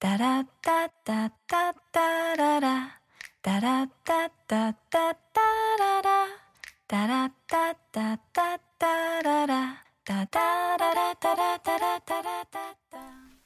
タラッタッタッタッララ。タラッタッタッタッタララ。タラッタッタッタッララ。タタララタラタラタラダダ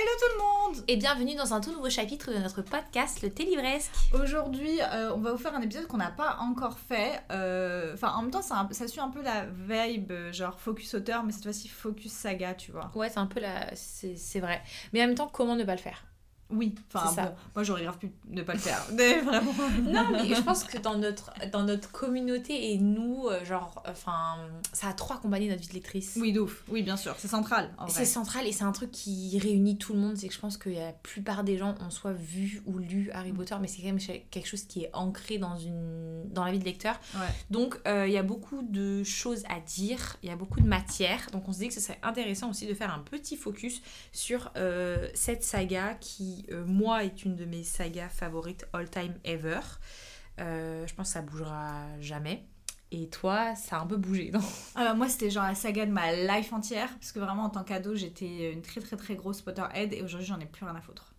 Hello tout le monde Et bienvenue dans un tout nouveau chapitre de notre podcast Le Thé Livresque. Aujourd'hui, euh, on va vous faire un épisode qu'on n'a pas encore fait. Euh, Enfin, en même temps, ça, ça suit un peu la vibe, euh, genre focus auteur, mais cette fois-ci focus saga, tu vois. Ouais, c'est un peu la... C'est c'est vrai. Mais en même temps, comment ne pas le faire? Oui, enfin bon, moi j'aurais grave pu ne pas le faire. Mais vraiment. Non, mais je pense que dans notre, dans notre communauté et nous, euh, genre, enfin, ça a trop accompagné notre vie de lectrice. Oui, d'ouf. Oui, bien sûr, c'est central. C'est central et c'est un truc qui réunit tout le monde. C'est que je pense que la plupart des gens ont soit vu ou lu Harry Potter, mais c'est quand même quelque chose qui est ancré dans, une, dans la vie de lecteur. Ouais. Donc euh, il y a beaucoup de choses à dire, il y a beaucoup de matière. Donc on se dit que ce serait intéressant aussi de faire un petit focus sur euh, cette saga qui, euh, moi, est une de mes sagas favorites all time ever. Euh, je pense que ça bougera jamais. Et toi, ça a un peu bougé, Ah bah, moi, c'était genre la saga de ma life entière. Parce que vraiment, en tant qu'ado, j'étais une très très très grosse Potterhead. Et aujourd'hui, j'en ai plus rien à foutre.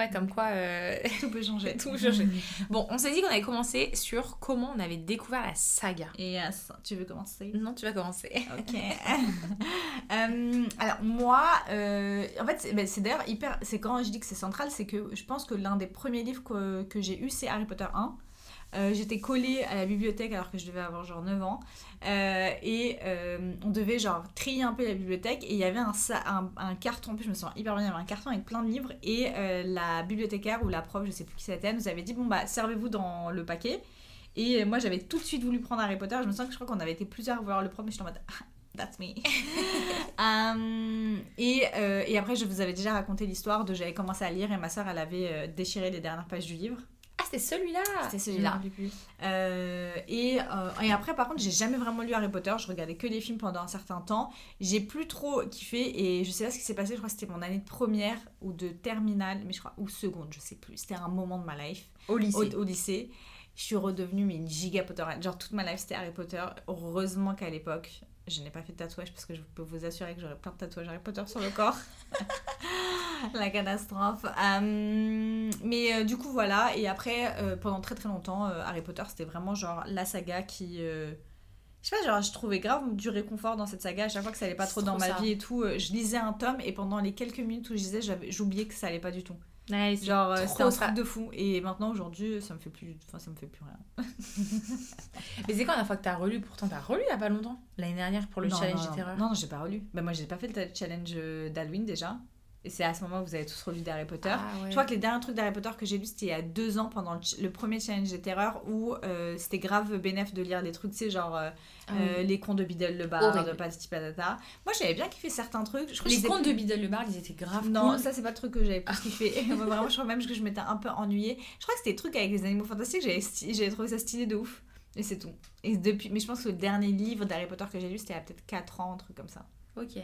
Ouais, comme quoi... euh, Tout peut changer. Tout peut changer. Bon, on s'est dit qu'on avait commencé sur comment on avait découvert la saga. Et ça, tu veux commencer? Non, tu vas commencer. Ok. Euh, alors moi, euh, en fait, c'est ben, c'est d'ailleurs hyper. C'est quand je dis que c'est central, c'est que je pense que l'un des premiers livres que, que j'ai eu, c'est Harry Potter 1. Euh, J'étais collée à la bibliothèque alors que je devais avoir genre 9 ans. Euh, et euh, on devait genre trier un peu la bibliothèque. Et il y avait un, sa- un, un carton, en plus je me sens hyper bien, il y avait un carton avec plein de livres. Et la bibliothécaire ou la prof, je sais plus qui c'était, nous avait dit Bon bah, servez-vous dans le paquet. Et moi j'avais tout de suite voulu prendre Harry Potter. Je me sens que je crois qu'on avait été plusieurs à voir le premier, mais j'étais en mode Ah, That's me. Euh, et, euh, et après, je vous avais déjà raconté l'histoire de j'avais commencé à lire et ma soeur, elle avait euh, déchiré les dernières pages du livre. Ah, c'était celui-là C'était celui-là. Euh, et, euh, et après, par contre, j'ai jamais vraiment lu Harry Potter. Je regardais que les films pendant un certain temps. J'ai plus trop kiffé et je sais pas ce qui s'est passé. Je crois que c'était mon année de première ou de terminale, mais je crois, ou seconde, je sais plus. C'était un moment de ma life Au lycée. au, au lycée. Je suis redevenue mais une giga Potterhead. Genre toute ma life c'était Harry Potter. Heureusement qu'à l'époque, je n'ai pas fait de tatouage parce que je peux vous assurer que j'aurais plein de tatouages Harry Potter sur le corps. La catastrophe. Euh, mais euh, du coup voilà. Et après, euh, pendant très très longtemps, euh, Harry Potter c'était vraiment genre la saga qui... Je sais pas, genre je trouvais grave du réconfort dans cette saga. À chaque fois que ça allait pas trop dans trop ma ça. vie et tout, je lisais un tome et pendant les quelques minutes où je lisais, j'oubliais que ça allait pas du tout. Ouais, c'est Genre, euh, c'était un truc de fou. Et maintenant, aujourd'hui, ça me fait plus, enfin, ça me fait plus rien. Mais c'est quand la fois que t'as relu? Pourtant, t'as relu il y a pas longtemps L'année dernière pour le Non, challenge non, des non. terreurs. Non, non, j'ai pas relu. Bah, moi, j'ai pas fait le challenge euh, d'Halloween déjà. Et c'est à ce moment où vous avez tous relu d'Harry Potter. Ah, ouais. Je crois que les derniers trucs d'Harry Potter que j'ai lu, c'était il y a deux ans pendant le, premier challenge des terreurs où euh, c'était grave bénéf de lire des trucs, tu sais, genre euh, Ah euh, oui. les contes de Biddle le Bard, Horrible. de Patati Patata. Moi, j'avais bien kiffé certains trucs. Je crois que Les contes de Biddle le Bard, ils étaient grave Non, cool. ça c'est pas le truc que j'avais plus kiffé. Moi, Vraiment, je crois même que je m'étais un peu ennuyée. Je crois que c'était des trucs avec les animaux fantastiques, j'avais sti- j'avais trouvé ça stylé de ouf. Et c'est tout. Et depuis, mais je pense que le dernier livre d'Harry Potter que j'ai lu, c'était il y a peut-être 4 ans, un truc comme ça. Ok.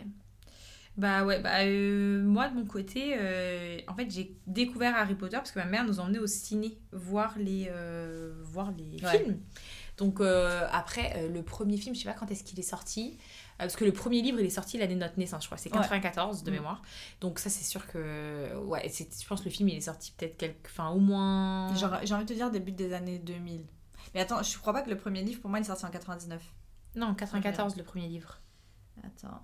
Bah ouais, bah euh, moi de mon côté, euh, en fait j'ai découvert Harry Potter parce que ma mère nous emmenait au ciné voir les, euh, voir les Ouais. films. Donc après, le premier film, je sais pas quand est-ce qu'il est sorti, parce que le premier livre il est sorti l'année de notre naissance, je crois, c'est Ouais. 94 de Mm. mémoire. Donc ça c'est sûr que, ouais, c'est- je pense que le film il est sorti peut-être quelque, enfin au moins... J'ai envie de te dire début des années 2000. Mais attends, je crois pas que le premier livre pour moi il est sorti en 99. Non, 94 le premier livre. Attends.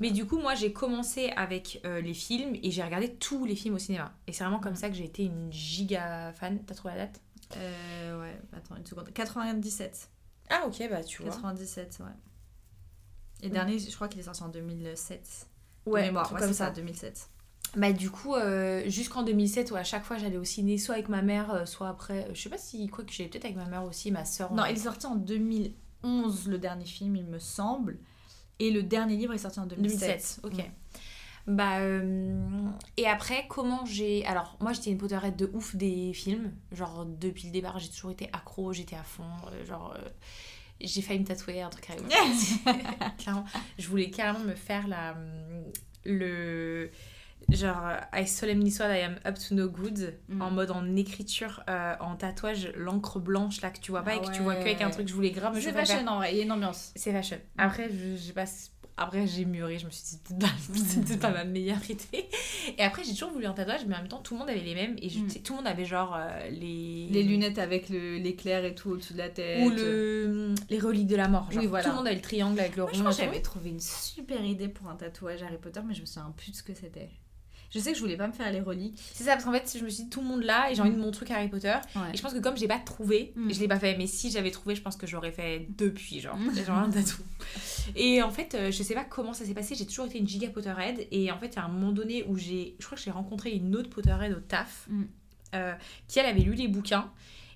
Mais du coup, moi, j'ai commencé avec euh, les films et j'ai regardé tous les films au cinéma. Et c'est vraiment comme ça que j'ai été une giga fan. T'as trouvé la date? Euh, ouais, attends une seconde. 97. Ah, ok, bah tu vois. 97, ouais. Et Mm. dernier, je crois qu'il est sorti en 2007. De Ouais, mémoire, ouais, comme ça, ça. 2007. bah du coup, euh, jusqu'en 2007, où à chaque fois j'allais au ciné, soit avec ma mère, soit après. Je sais pas si, quoi que j'allais peut-être avec ma mère aussi, ma soeur. Non, il est sorti en 2011, le dernier film, il me semble. Et le dernier livre est sorti en 2007. 2007, ok. Bah, euh, et après, comment j'ai. Alors, moi j'étais une potterette de ouf des films. Genre, depuis le départ, j'ai toujours été accro, j'étais à fond. euh, Genre, euh, j'ai failli me tatouer un truc Clairement, je voulais carrément me faire la. Le. Genre, I solemnly swear I am up to no good, Mm. en mode en écriture, euh, en tatouage, l'encre blanche là que tu vois pas Ah et que tu vois que avec un truc, je voulais grave C'est fashion en vrai, il y a une ambiance. C'est fashion. Après, je, je passe. Après, j'ai mûri, je me suis dit, peut-être pas- pas ma meilleure idée. Et après, j'ai toujours voulu un tatouage, mais en même temps, tout le monde avait les mêmes. Et je, Mm. tout le monde avait genre euh, les. Les lunettes avec le- l'éclair et tout au-dessus de la tête. Ou le, les reliques de la mort. Genre, Oui, voilà. Tout le monde avait le triangle avec le Moi, je rond. j'avais trouvé une super idée pour un tatouage Harry Potter, mais je me souviens plus de ce que c'était. Je sais que je voulais pas me faire les reliques. C'est ça, parce qu'en fait, je me suis dit, tout le monde là, et j'ai envie de mon truc Harry Potter. Ouais. Et je pense que comme j'ai pas trouvé, Mm. je l'ai pas fait. Mais si j'avais trouvé, je pense que j'aurais fait depuis, genre. Mm. genre un tatou. Et en fait, euh, je sais pas comment ça s'est passé. J'ai toujours été une giga Potterhead. Et en fait, il y a un moment donné où j'ai. Je crois que j'ai rencontré une autre Potterhead au taf. Mm. euh, qui elle avait lu les bouquins.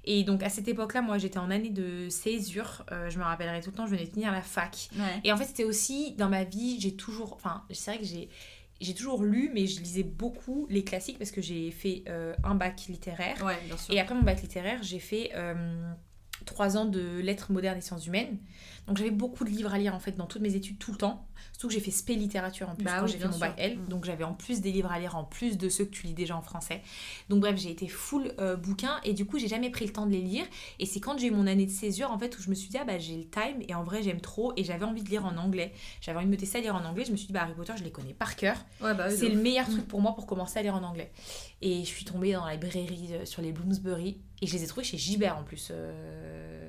Et donc à cette époque-là, moi j'étais en année de césure. Euh, je me rappellerai tout le temps, je venais de finir la fac. Ouais. Et en fait, c'était aussi dans ma vie, j'ai toujours. Enfin, c'est vrai que j'ai. J'ai toujours lu, mais je lisais beaucoup les classiques parce que j'ai fait euh, un bac littéraire. Ouais, bien sûr. Et après mon bac littéraire, j'ai fait euh, trois ans de lettres modernes et sciences humaines. Donc j'avais beaucoup de livres à lire en fait dans toutes mes études tout le temps. Surtout que j'ai fait spé littérature en plus Bah quand oui, j'ai fait mon bac. L. Mm. Donc j'avais en plus des livres à lire en plus de ceux que tu lis déjà en français. Donc bref, j'ai été full euh, bouquin et du coup j'ai jamais pris le temps de les lire. Et c'est quand j'ai eu mon année de césure en fait où je me suis dit ah bah j'ai le time et en vrai j'aime trop et j'avais envie de lire en anglais. J'avais envie de me tester à lire en anglais. Je me suis dit bah Harry Potter je les connais par cœur. Ouais, bah oui, C'est le meilleur Mm. truc pour moi pour commencer à lire en anglais. Et je suis tombée dans la librairie euh, sur les Bloomsbury et je les ai trouvés chez Gibert en plus. Euh,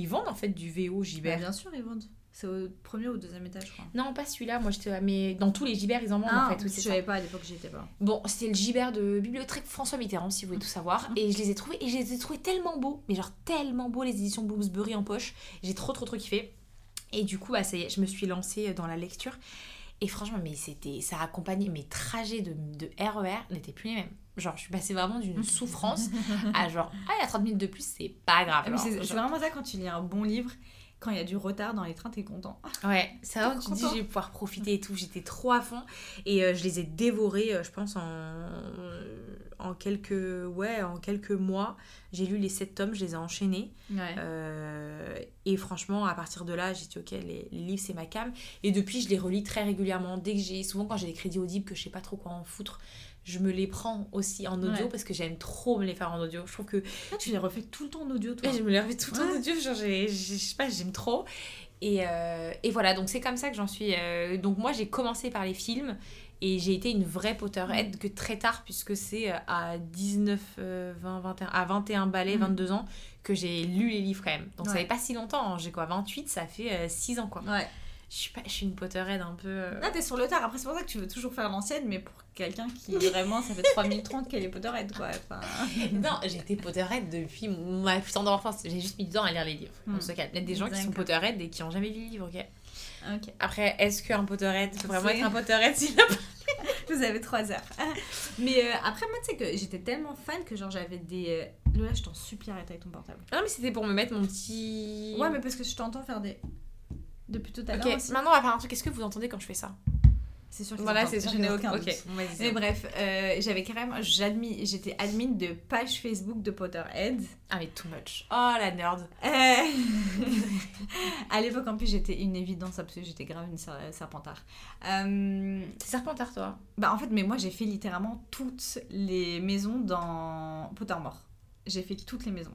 Ils vendent en fait du VO Bah, Gibert. bien sûr, ils vendent. C'est au premier ou au deuxième étage, je crois. non, pas celui-là. Moi j'étais. Mais dans tous les Gibert ils en vendent en fait. je savais pas à l'époque, j'y étais pas. Bon, c'était le Gibert de Bibliothèque François Mitterrand, si vous voulez tout savoir. Et je les ai trouvés, et je les ai trouvés tellement beaux, mais genre tellement beaux les éditions Bloomsbury en poche. J'ai trop trop trop kiffé. Et du coup, bah, ça y est, je me suis lancée dans la lecture. Et franchement, mais c'était, ça a accompagné mes trajets de, de RER n'étaient plus les mêmes. Genre, je suis passée vraiment d'une souffrance à genre, ah, il y a 30 minutes de plus, c'est pas grave. Ah, c'est vraiment ça quand tu lis un bon livre, quand il y a du retard dans les trains, t'es content. Ouais, c'est vrai, Trop tu te dis, je vais pouvoir profiter et tout. J'étais trop à fond. Et euh, je les ai dévorés, euh, je pense, en, euh, en, quelques, ouais, en quelques mois. J'ai lu les sept tomes, je les ai enchaînés. Ouais. Euh, et franchement, à partir de là, j'ai dit, ok, les, les livres, c'est ma cam. Et depuis, je les relis très régulièrement. Dès que j'ai, souvent quand j'ai des crédits audibles, que je sais pas trop quoi en foutre, je me les prends aussi en audio Ouais. parce que j'aime trop me les faire en audio. Je trouve que Ah, tu les refais tout le temps en audio, toi. Ouais, je me les refais tout le temps en audio, genre je sais pas, j'aime trop. Et, euh, et voilà, donc c'est comme ça que j'en suis. euh, donc moi j'ai commencé par les films et j'ai été une vraie Potterhead que très tard, puisque c'est euh, à 19, euh, 20, 21, à 21 balais, Mhm. 22 ans, que j'ai lu les livres quand même. Donc ça fait pas si longtemps, hein. j'ai quoi, 28, ça fait 6 ans quoi. Ouais. Je suis, pas, je suis une Potterhead un peu. euh, Là, t'es sur le tard. Après, c'est pour ça que tu veux toujours faire l'ancienne, mais pour quelqu'un qui vraiment, ça fait 3030 qu'elle est Potterhead, quoi. Enfin... Non, été Potterhead depuis ma plus tendre enfance. J'ai juste mis du temps à lire les livres. Hmm. On se calme. Il y a des gens qui sont. Potterhead et qui ont jamais lu les livres, ok? Après, est-ce qu'un Potterhead peut vraiment être un Potterhead s'il a Vous avez 3 heures. mais euh, après, moi, tu sais que j'étais tellement fan que genre j'avais des. euh, Lola, je t'en supplie, arrête avec ton portable. Non, mais c'était pour me mettre mon petit. Ouais, mais parce que je t'entends faire des. Depuis tout à Ok, l'heure aussi. maintenant on va faire un truc. Est-ce que vous entendez quand je fais ça? C'est sûr que Voilà, c'est sûr Je n'ai aucun doute. Ok, vas-y. Mais bref, euh, j'avais carrément. j'admis- J'étais admin de page Facebook de Potterhead. Ah, mais too much. Oh, la nerd. Euh, à l'époque, en plus, j'étais une évidence absolue. J'étais grave une ser- serpentard. Euh, C'est Serpentard, toi? Bah en fait, mais moi j'ai fait littéralement toutes les maisons dans Pottermore. J'ai fait toutes les maisons.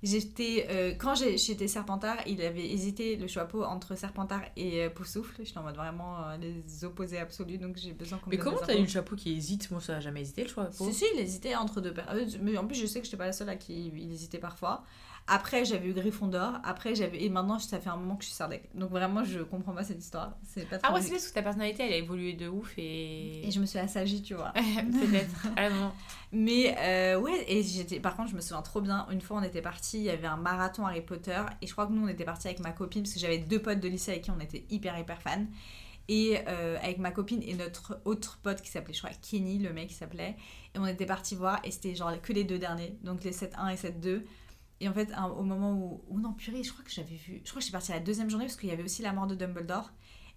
J'étais euh, quand j'étais Serpentard, il avait hésité le chapeau entre Serpentard et euh, Poufsouffle. J'étais en mode vraiment euh, les opposés absolus, donc j'ai besoin qu'on me Mais comment t'as eu le chapeau qui hésite? Moi, ça a jamais hésité le choix. Si si, il hésitait entre deux paires. Euh, Mais en plus, je sais que j'étais pas la seule à qui il hésitait parfois. Après, j'avais eu Gryffondor. Après, j'avais et maintenant, ça fait un moment que je suis Sardec. Donc vraiment, je comprends pas cette histoire. C'est pas Ah, trop ouais, logique. c'est parce que ta personnalité elle a évolué de ouf et. Et je me suis assagie, tu vois. Peut-être. Ah, non. Mais euh, ouais, et j'étais. Par contre, je me souviens trop bien. Une fois, on était parti, il y avait un marathon Harry Potter, et je crois que nous, on était parti avec ma copine parce que j'avais deux potes de lycée avec qui on était hyper hyper fans. Et euh, avec ma copine et notre autre pote qui s'appelait, je crois, Kenny, le mec qui s'appelait. Et on était partis voir et c'était genre que les deux derniers, donc les 7-1 et 7-2. Et en fait, un- au moment où. Ou non, purée, je crois que j'avais vu. Je crois que j'étais partie à la deuxième journée parce qu'il y avait aussi la mort de Dumbledore.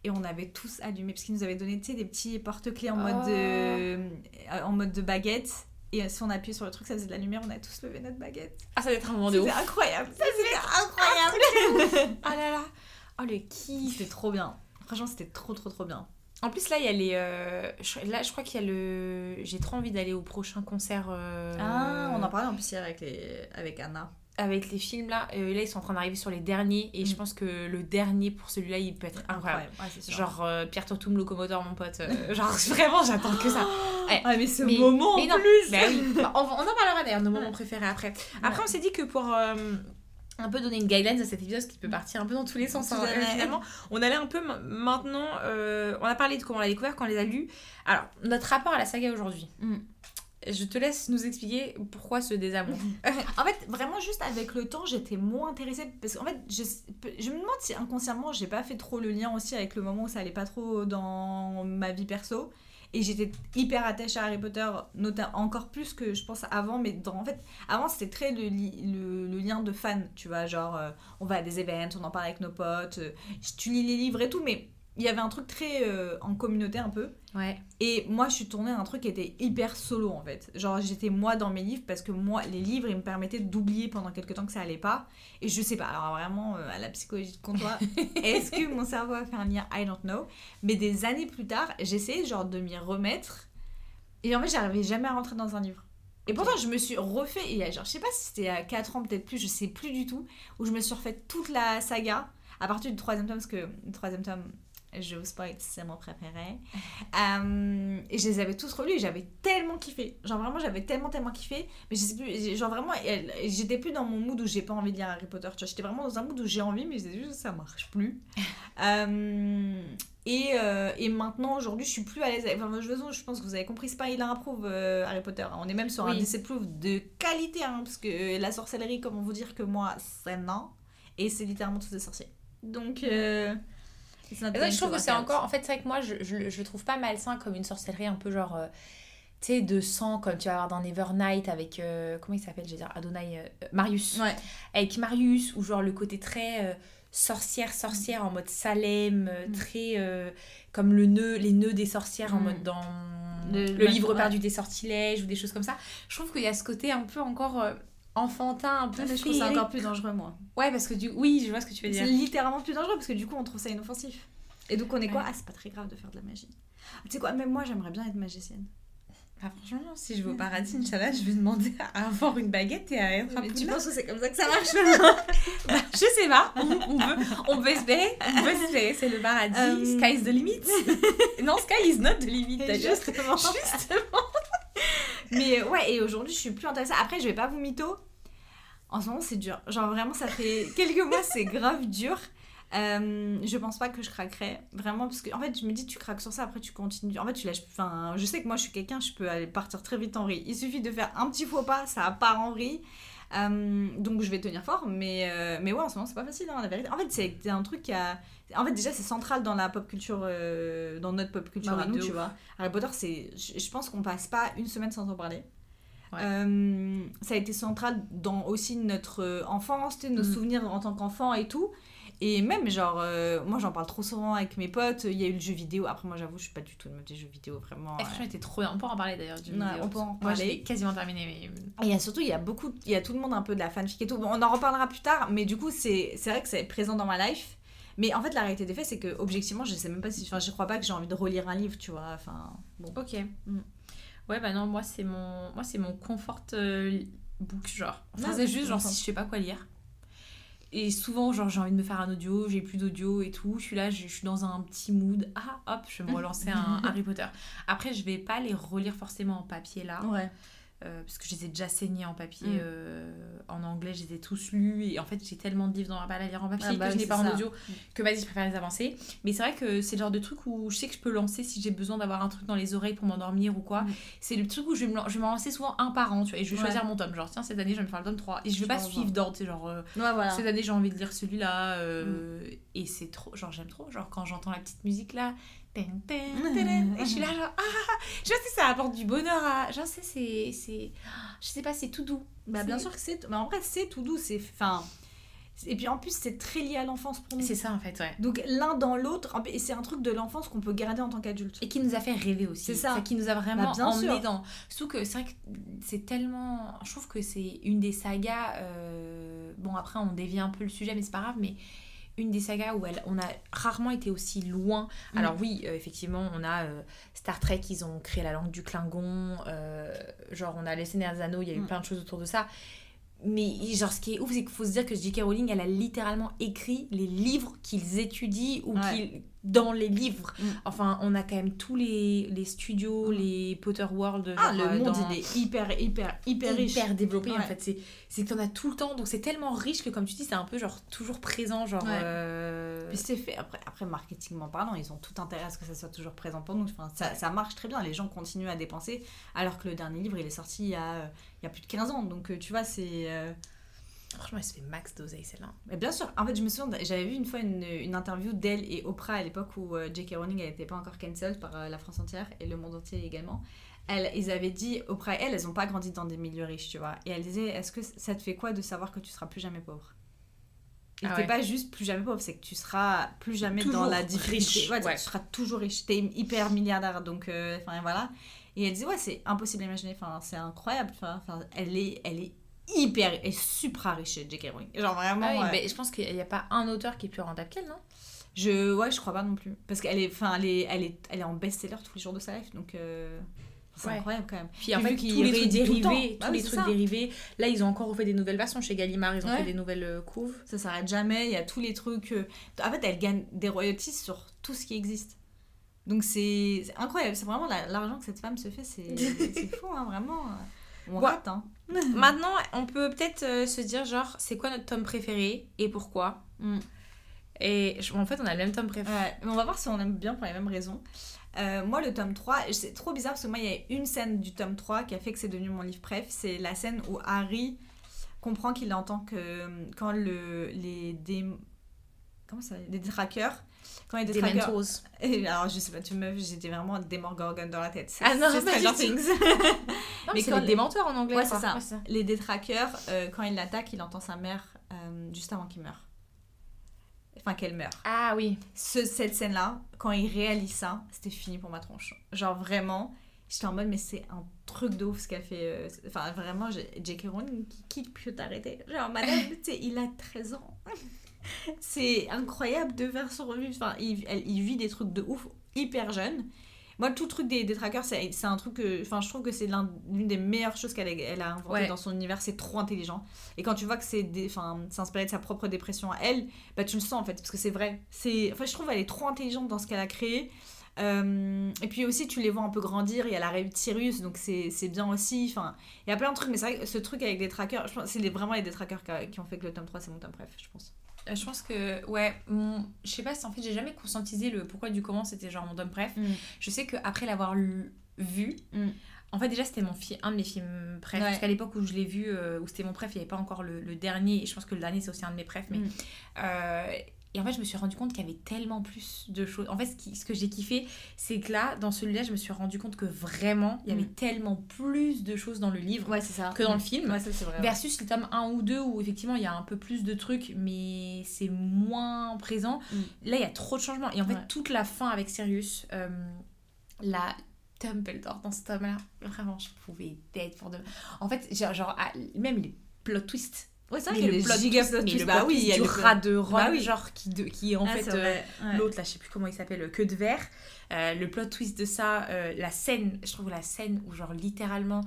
Et on avait tous allumé parce qu'ils nous avaient donné, tu sais, des petits porte-clés en, mode Oh. de- en mode de baguette. Et si on appuyait sur le truc, ça faisait de la lumière, on a tous levé notre baguette. Ah, ça va être un moment de C'était ouf. incroyable. Ça, c'était incroyable. Ah là là. Oh, le kiff. C'était trop bien. Franchement, c'était trop, trop, trop bien. En plus, là, il y a les. euh, je- Là, je crois qu'il y a le. J'ai trop envie d'aller au prochain concert. euh, Ah, on en parlait en plus hier avec, les... avec Anna. Avec les films là. Euh, là, ils sont en train d'arriver sur les derniers. Et je Mm. pense que le dernier pour celui-là, il peut être incroyable. Ouais. Genre euh, Pierre Tortoum locomoteur, mon pote. euh, genre, vraiment, j'attends que ça. Ouais. Ah, mais ce Mais- moment mais en non, plus Bah. Bah, on, on en parlera d'ailleurs, nos moments préférés après. Après, on s'est dit que pour un peu donner une guideline à cet épisode, qui peut partir un peu dans tous les sens, hein, finalement, on allait un peu ma- maintenant. on a parlé de comment on l'a découvert, quand on les a lus. Alors, notre rapport à la saga aujourd'hui. Mm. Je te laisse nous expliquer pourquoi ce désamour. En fait, vraiment, juste avec le temps, j'étais moins intéressée. Parce qu'en fait, je, je me demande si inconsciemment, j'ai pas fait trop le lien aussi avec le moment où ça allait pas trop dans ma vie perso. Et j'étais hyper attachée à Harry Potter, notamment encore plus que je pense avant. Mais en fait, avant, c'était très le lien de fan, tu vois. Genre, euh, on va à des events, on en parle avec nos potes, euh, tu lis les livres et tout. Mais il y avait un truc très euh, en communauté un peu. Ouais. Et moi, je suis tournée à un truc qui était hyper solo en fait. Genre, j'étais moi dans mes livres parce que moi, les livres, ils me permettaient d'oublier pendant quelques temps que ça allait pas. Et je sais pas, alors vraiment, euh, à la psychologie de comptoir, est-ce que mon cerveau a fait un lien? I don't know. Mais des années plus tard, j'essayais genre de m'y remettre. Et en fait, j'arrivais jamais à rentrer dans un livre. Et pourtant, je me suis refait, il y a genre, je sais pas si c'était à 4 ans, peut-être plus, je sais plus du tout, où je me suis refait toute la saga à partir du troisième tome, parce que le troisième tome, je vous spoil, c'est mon préféré. Euh, et je les avais tous relus et j'avais tellement kiffé. Genre vraiment, j'avais tellement, tellement kiffé. Mais je sais plus, genre vraiment, j'étais plus dans mon mood où j'ai pas envie de lire Harry Potter. Tu vois, j'étais vraiment dans un mood où j'ai envie, mais je disais juste ça marche plus. Euh, et, euh, et maintenant, aujourd'hui, je suis plus à l'aise. Enfin, de toute façon, je pense que vous avez compris, c'est pas il approuve euh, Harry Potter. On est même sur un Oui. disapprove de qualité, hein, parce que la sorcellerie, comment vous dire que moi, c'est non. Et c'est littéralement tous des sorciers. Donc, euh, Et ouais, je trouve que c'est encore. En fait, c'est vrai que moi, je, je, je le trouve pas malsain comme une sorcellerie un peu genre. euh, tu sais, de sang, comme tu vas avoir dans Nevernight avec. euh, comment il s'appelle Je vais dire Adonai. euh, Marius. Ouais. Avec Marius, ou genre le côté très. sorcière, sorcière en mode Salem, Mm. très comme le nœud, les nœuds des sorcières en Mm. mode dans Le- livre ouais. perdu des sortilèges ou des choses comme ça. Je trouve qu'il y a ce côté un peu encore enfantin, un peu Ah, mais je trouve ça encore plus dangereux, moi. Ouais, parce que du oui, je vois ce que tu veux C'est dire. littéralement plus dangereux parce que du coup, on trouve ça inoffensif. Et donc, on est quoi? Ouais. Ah, c'est pas très grave de faire de la magie. Tu sais quoi, même moi, j'aimerais bien être magicienne. Ah, franchement, si je vais au paradis, Inch'Allah, je vais demander à avoir une baguette et à être un Mais tu penses que c'est comme ça que ça marche? Bah, je sais pas, on, on peut, on peut espérer, on peut espérer, c'est le paradis, Euh, sky is the limit. non, sky is not the limit. Justement. Justement. Mais ouais, et aujourd'hui, je suis plus intéressée. Après, je vais pas vous mytho. En ce moment, c'est dur. Genre, vraiment, ça fait quelques mois, c'est grave dur. Euh, je pense pas que je craquerai vraiment parce que en fait je me dis tu craques sur ça après tu continues en fait tu lâches enfin je sais que moi je suis quelqu'un je peux aller partir très vite en vrille il suffit de faire un petit faux pas ça part en vrille Euh, donc je vais tenir fort mais euh, mais ouais en ce moment c'est pas facile hein, la vérité en fait c'est un truc qui a en fait déjà c'est central dans la pop culture euh, dans notre pop culture Bah à nous tu ouf. vois Harry Potter c'est je, pense qu'on passe pas une semaine sans en parler Ouais. euh, ça a été central dans aussi notre euh, enfance, nos Mm. souvenirs en tant qu'enfant et tout. Et même, genre, euh, moi j'en parle trop souvent avec mes potes. Il y a eu le jeu vidéo. Après, moi j'avoue, je suis pas du tout de des jeux vidéo, vraiment. Franchement, était trop. On peut en parler d'ailleurs du Ouais, vidéo. on peut en Moi, parler. j'ai quasiment terminé, mais Et surtout, il y a beaucoup, il y a tout le monde un peu de la fanfic et tout. Bon, on en reparlera plus tard, mais du coup, c'est c'est vrai que c'est présent dans ma life. Mais en fait, la réalité des faits, c'est que objectivement, je sais même pas si. Enfin, je crois pas que j'ai envie de relire un livre, tu vois. Enfin, bon. Ok. Mm. Ouais, bah non, moi c'est mon, moi c'est mon comfort euh, book, genre. Enfin, Ah, c'est juste, genre, si je sais pas quoi lire. Et souvent, genre, j'ai envie de me faire un audio, j'ai plus d'audio et tout. Je suis là, je, je suis dans un petit mood. Ah, hop, je vais me relancer un Harry Potter. Après, je vais pas les relire forcément en papier là. Ouais. Euh, parce que je les ai déjà saignés en papier. Mm. euh, en anglais, je les ai tous lus. Et en fait, j'ai tellement de livres dans ma balle à lire en papier Ah bah que je oui, n'ai pas en audio Mm. que vas-y, je préfère les avancer. Mais c'est vrai que c'est le genre de truc où je sais que je peux lancer si j'ai besoin d'avoir un truc dans les oreilles pour m'endormir ou quoi. Mm. C'est le truc où je vais, me, je m'en lancer souvent un par an, tu vois, et je vais Ouais. choisir mon tome. Genre, tiens, cette année, je vais me faire le tome 3. Et je vais Je pas suivre d'ordre, c'est genre, euh, Ouais, voilà. cette année, j'ai envie de lire celui-là. euh, Mm. Et c'est trop, genre, j'aime trop. Genre, quand j'entends la petite musique là, Tin, Et je suis là, genre, ah, je sais, ça apporte du bonheur à. Genre, c'est. c'est- Je sais pas, c'est tout doux. Bah, bien sûr que c'est. Mais en vrai, c'est tout doux. C'est. Enfin. Et puis en plus, c'est très lié à l'enfance pour nous. C'est ça, en fait, ouais. Donc l'un dans l'autre, et c'est un truc de l'enfance qu'on peut garder en tant qu'adulte. Et qui nous a fait rêver aussi. C'est ça. qui nous a vraiment Bah, bien emmené sûr. dans. Surtout que c'est vrai que c'est tellement. Je trouve que c'est une des sagas. euh, Bon, après, on dévie un peu le sujet, mais c'est pas grave, mais une des sagas où elle, on a rarement été aussi loin. Mm. Alors, oui, euh, effectivement, on a euh, Star Trek, ils ont créé la langue du Klingon. euh, genre, on a Les Seigneurs des Anneaux, il y a eu Mm. plein de choses autour de ça. Mais genre, ce qui est ouf, c'est qu'il faut se dire que J.K. Rowling, elle a littéralement écrit les livres qu'ils étudient ou Ouais. qu'ils dans les livres. Mm. Enfin, on a quand même tous les, les studios, Mm. les Potter World. Ah, genre, le euh, monde, dans- il est hyper, hyper, hyper riche. hyper développé en fait c'est c'est que t'en as tout le temps donc c'est tellement riche que comme tu dis c'est un peu genre toujours présent genre Ouais. euh, Puis c'est fait, après, après marketingment parlant, ils ont tout intérêt à ce que ça soit toujours présent pour nous. Enfin, ça, ça marche très bien, les gens continuent à dépenser, alors que le dernier livre, il est sorti il y a, euh, il y a plus de 15 ans. Donc tu vois, c'est... euh, franchement elle se fait max d'oseille celle-là Mais bien sûr, en fait, je me souviens, j'avais vu une fois une, une interview d'elle et Oprah à l'époque où euh, J.K. Rowling n'était pas encore cancelled par euh, la France entière et le monde entier également. Elle, ils avaient dit, Oprah et elle, elles n'ont pas grandi dans des milieux riches, tu vois. Et elle disait, est-ce que ça te fait quoi de savoir que tu seras plus jamais pauvre? Et Ah t'es ouais. pas juste plus jamais pauvre, c'est que tu seras plus jamais dans la difficulté. riche, Ouais, ouais. Tu seras toujours riche. T'es hyper milliardaire, donc euh, voilà. Et elle disait, ouais, c'est impossible à imaginer. Enfin, c'est incroyable. Enfin, elle est, elle est hyper et supra riche, J.K. Rowling. Genre vraiment. Ah oui, euh, mais je pense qu'il n'y a pas un auteur qui est plus rentable qu'elle non? Je, ouais, je crois pas non plus. Parce qu'elle est, enfin, elle est, elle est, elle est en best-seller tous les jours de sa life, donc euh, c'est Ouais. incroyable quand même. puis en fait tous les trucs le dérivés tous oui, les trucs ça. dérivés là ils ont encore refait des nouvelles versions chez Gallimard ils ont Ouais. fait des nouvelles euh, couves Ça s'arrête jamais. Il y a tous les trucs. euh, En fait, elle gagne des royalties sur tout ce qui existe. Donc c'est incroyable. C'est vraiment la- l'argent que cette femme se fait. C'est c'est fou, hein, vraiment. On Ouais. rate, hein. maintenant on peut peut-être euh, se dire genre c'est quoi notre tome préféré et pourquoi Mm. et je- en fait on a le même tome préféré Ouais, mais on va voir si on aime bien pour les mêmes raisons. Euh, moi, le tome 3, c'est trop bizarre parce que moi, il y a une scène du tome 3 qui a fait que c'est devenu mon livre préf. C'est la scène où Harry comprend qu'il entend que quand le, les dé... Comment ça Les. Quand des détraqueurs. Mentos Et alors, je sais pas, tu me j'étais vraiment Demogorgon dans la tête. Ah non, c'est pas Stranger. Things. Non, Mais c'est les démenteurs en anglais Ouais, c'est ça. les détraqueurs, euh, quand il l'attaque, il entend sa mère euh, juste avant qu'il meure. Enfin, qu'elle meurt. Ah oui. Ce- cette scène-là, quand il réalise ça, c'était fini pour ma tronche. Genre vraiment, j'étais en mode, mais c'est un truc de ouf ce qu'elle fait. euh, Enfin, vraiment, J.K. Rowling, qui, qui peut t'arrêter? Genre, madame, tu sais, il a 13 ans. c'est incroyable de faire son revue. Enfin, il, elle- il vit des trucs de ouf hyper jeune. Moi, tout le truc des, des trackers, c'est c'est un truc que. Enfin, je trouve que c'est l'un- l'une des meilleures choses qu'elle a, elle a inventé Ouais. dans son univers. C'est trop intelligent. Et quand tu vois que c'est des- enfin, c'est inspiré de sa propre dépression à elle, bah tu le sens en fait, parce que c'est vrai. C'est, enfin, je trouve qu'elle est trop intelligente dans ce qu'elle a créé. Euh, et puis aussi, tu les vois un peu grandir. Il y a l'arrivée de Sirius, donc c'est c'est bien aussi. Enfin, il y a plein de trucs, mais c'est vrai que ce truc avec les trackers, je pense c'est les- vraiment les trackers qui, qui ont fait que le tome 3 c'est mon tome bref, je pense. Euh, Je pense que, ouais, mon- je sais pas si en fait j'ai jamais conscientisé le pourquoi du comment c'était genre mon tome préf. Je sais qu'après l'avoir vu, Mm. en fait déjà c'était mon fi- un de mes films préf. Ouais. Parce qu'à l'époque où je l'ai vu, euh, où c'était mon préf, il n'y avait pas encore le, le dernier. Et je pense que le dernier c'est aussi un de mes préfs. Mais, Mm. euh, et en fait je me suis rendu compte qu'il y avait tellement plus de choses. En fait ce, qui- ce que j'ai kiffé, c'est que là, dans celui-là, je me suis rendu compte que vraiment, il y avait Mm. tellement plus de choses dans le livre Ouais, ça. que dans le film. Ouais, ça c'est vrai. Versus les tomes 1 ou 2 où effectivement il y a un peu plus de trucs mais c'est moins présent. Mm. Là il y a trop de changements. Et en fait Ouais. toute la fin avec Sirius, euh, la Dumbledore dans ce tome là, vraiment je pouvais être pour de... En fait genre, genre, ah, même les plot twists. Ouais, c'est vrai qu'il y a le des giga mais Bah oui, il y a du rat de Bah oui. genre qui, de, qui est en Ah, fait euh, l'autre là je sais plus comment il s'appelle que de verre Euh, le plot twist de ça euh, la scène je trouve la scène où genre littéralement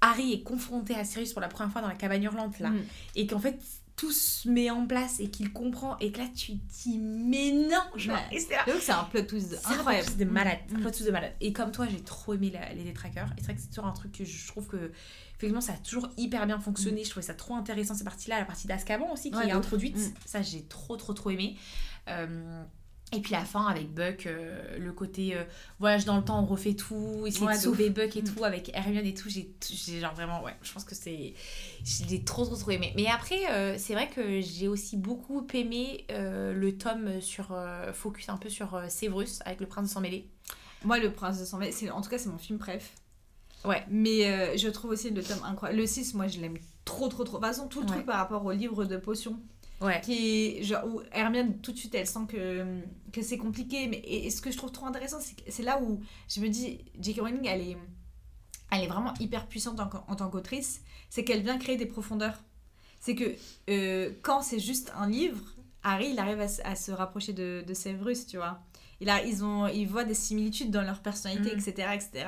Harry est confronté à Sirius pour la première fois dans la cabane hurlante là Mm. et qu'en fait tout se met en place et qu'il comprend et que là tu te dis mais non genre, Ouais. et c'est un plot twist c'est un plot incroyable. twist de malade Mm. un plot twist de malade et comme toi j'ai trop aimé la- les détraqueurs et c'est vrai que c'est toujours un truc que je trouve que effectivement ça a toujours hyper bien fonctionné je trouvais ça trop intéressant cette partie là la partie d'Azkaban aussi qui Ouais, est introduite Mm. ça j'ai trop trop trop aimé Euh, Et puis la fin avec Buck, euh, le côté euh, voyage dans le temps, on refait tout, essayer Ouais, de sauver. Buck et Mm. tout, avec Hermione et tout, j'ai j'ai genre vraiment, ouais, je pense que c'est. J'ai trop, trop, trop aimé. Mais après, euh, c'est vrai que j'ai aussi beaucoup aimé le tome sur. focus un peu sur Sévrus avec le prince de sang mêlé. Moi, Le Prince de Sang Mêlé, en tout cas, c'est mon film préf. Ouais. Mais euh, je trouve aussi le tome incroyable. Le 6, moi, je l'aime trop, trop, trop. De toute façon, tout le Ouais. truc par rapport au livre de potions. Ouais. qui est genre où Hermione tout de suite elle sent que, que c'est compliqué mais et, et ce que je trouve trop intéressant c'est là où je me dis J.K. Rowling elle est elle est vraiment hyper puissante en, en tant qu'autrice c'est qu'elle vient créer des profondeurs c'est que euh, quand c'est juste un livre Harry il arrive à, se- à se rapprocher de, de Severus tu vois il a, ils ont ils voient des similitudes dans leur personnalité etc etc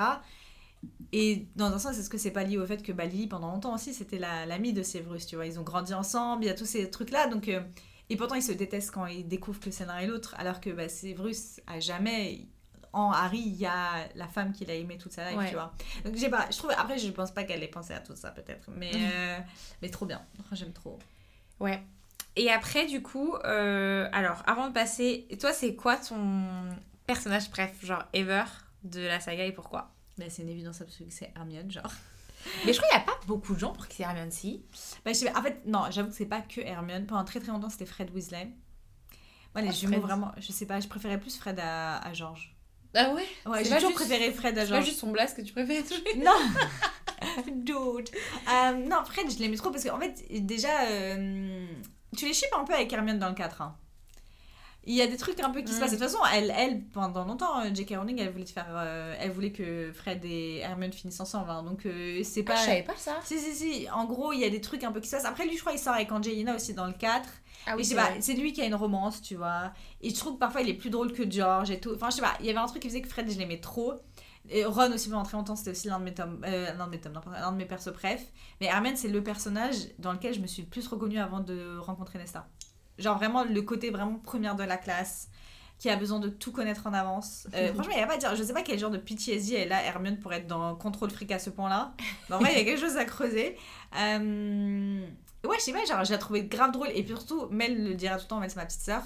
et dans un sens, est-ce que c'est pas lié au fait que bah, Lily, pendant longtemps aussi, c'était la- l'amie de Severus, tu vois Ils ont grandi ensemble, il y a tous ces trucs-là. donc euh, Et pourtant, ils se détestent quand ils découvrent que c'est l'un et l'autre, alors que bah, Severus, à jamais, en Harry, il y a la femme qu'il a aimée toute sa life, Ouais. tu vois. Donc, j'ai pas, je trouve, après, je pense pas qu'elle ait pensé à tout ça, peut-être. Mais, Mhm. euh, mais trop bien. J'aime trop. Ouais. Et après, du coup, euh, alors, avant de passer, toi, c'est quoi ton personnage préf, genre ever, de la saga et pourquoi? Mais c'est une évidence absolue que c'est Hermione, genre. Mais je crois qu'il n'y a pas beaucoup de gens pour que c'est Hermione si. Bah, je sais pas, en fait, non, j'avoue que c'est pas que Hermione. Pendant très très longtemps, c'était Fred Weasley. Moi, les Ah, jumeaux, Fred. vraiment, je sais pas, je préférais plus Fred à, à George. Ah ouais? Ouais, j'ai toujours juste- préféré Fred à C'est pas George. juste son blast que tu préfères Non Dude Euh, Non, Fred, je l'aimais trop parce qu'en fait, déjà, euh, tu les ships un peu avec Hermione dans le 4. hein. Il y a des trucs un peu qui se passent. De toute façon, elle, elle pendant longtemps, euh, J.K. Rowling, elle voulait, faire, euh, elle voulait que Fred et Hermione finissent ensemble. hein. donc, euh, c'est Ah, pas. je savais pas ça. Si, si, si. En gros, il y a des trucs un peu qui se passent. Après, lui, je crois, il sort avec Angelina aussi dans le 4. Ah pas, c'est lui qui a une romance, tu vois. Et je trouve que parfois il est plus drôle que George et tout. Enfin, je sais pas, il y avait un truc qui faisait que Fred, je l'aimais trop. Et Ron aussi pendant très longtemps, c'était aussi l'un de mes tomes, euh, l'un de mes tomes, l'un de mes persos préf. Mais Hermione, c'est le personnage dans lequel je me suis le plus reconnue avant de rencontrer Nesta. Genre vraiment le côté vraiment première de la classe, qui a besoin de tout connaître en avance. Euh, franchement, il n'y a pas à dire. Je sais pas quel genre de PTSD elle a, Hermione, pour être dans contrôle fric à ce point-là. Mais en vrai, il y a quelque chose à creuser. Euh, Ouais, je sais pas, genre, je la trouvais grave drôle. Et puis surtout, Mel le dira tout le temps, Mel, c'est ma petite sœur.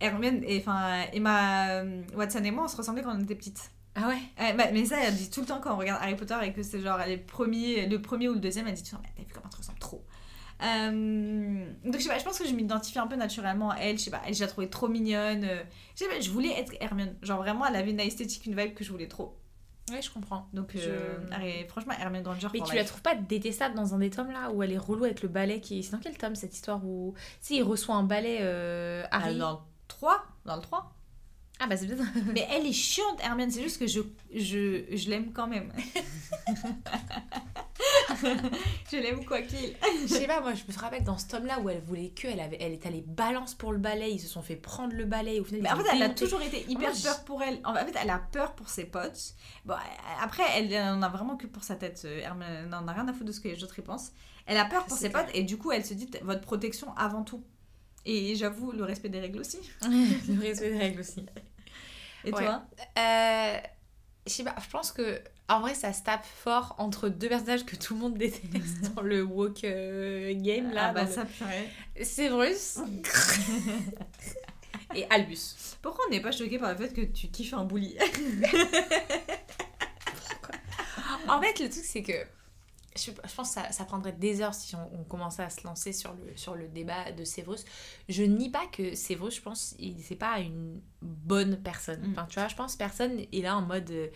Hermione, et, enfin, Emma euh, Watson et moi, on se ressemblait quand on était petites. Ah ouais? Bah, mais ça, elle dit tout le temps quand on regarde Harry Potter et que c'est genre les premiers, le premier ou le deuxième, elle dit tout le temps, mais t'as vu comment tu ressembles trop. Euh, donc je sais pas, je pense que je m'identifie un peu naturellement à elle, je sais pas, elle, je la trouvais trop mignonne. euh, je sais pas, je voulais être Hermione. Genre vraiment, elle avait une esthétique, une vibe que je voulais trop. Ouais, je comprends. Donc Je- euh, Harry- franchement, Hermione Granger Mais tu la trouves pas détestable dans un des tomes là où elle est relou avec le balai qui. C'est dans quel tome cette histoire où. Sais, il reçoit un balai euh, Ah, Harry. dans le 3 Dans le 3 Ah bah c'est peut-être. Mais elle est chiante, Hermione, c'est juste que je, je, je l'aime quand même. je l'aime quoi qu'il. Je sais pas, moi je me rappelle dans ce tome là où elle voulait que, elle, avait, elle est allée balance pour le balai, ils se sont fait prendre le balai. Au final, Mais en fait, elle a toujours été hyper Moi, je- peur pour elle. En fait, elle a peur pour ses potes. Bon, après, elle en a vraiment que pour sa tête. euh, Hermione n'en a rien à foutre de ce que les autres y pensent. Elle a peur pour ses clair. potes et du coup, elle se dit votre protection avant tout. Et j'avoue, le respect des règles aussi. le respect des règles aussi. Et Ouais. toi Euh, je sais pas, je pense que en vrai ça se tape fort entre deux personnages que tout le monde déteste dans le walk euh, game là. Ah bah le- ça, purée. Severus et Albus. Pourquoi on n'est pas choqué par le fait que tu kiffes un bully? En fait, le truc, c'est que je, pense que ça, ça prendrait des heures si on, on commençait à se lancer sur le, sur le débat de Severus. Je nie pas que Severus, je pense, il- c'est pas une bonne personne. Mm. Enfin, tu vois, je pense que personne est là en mode. euh,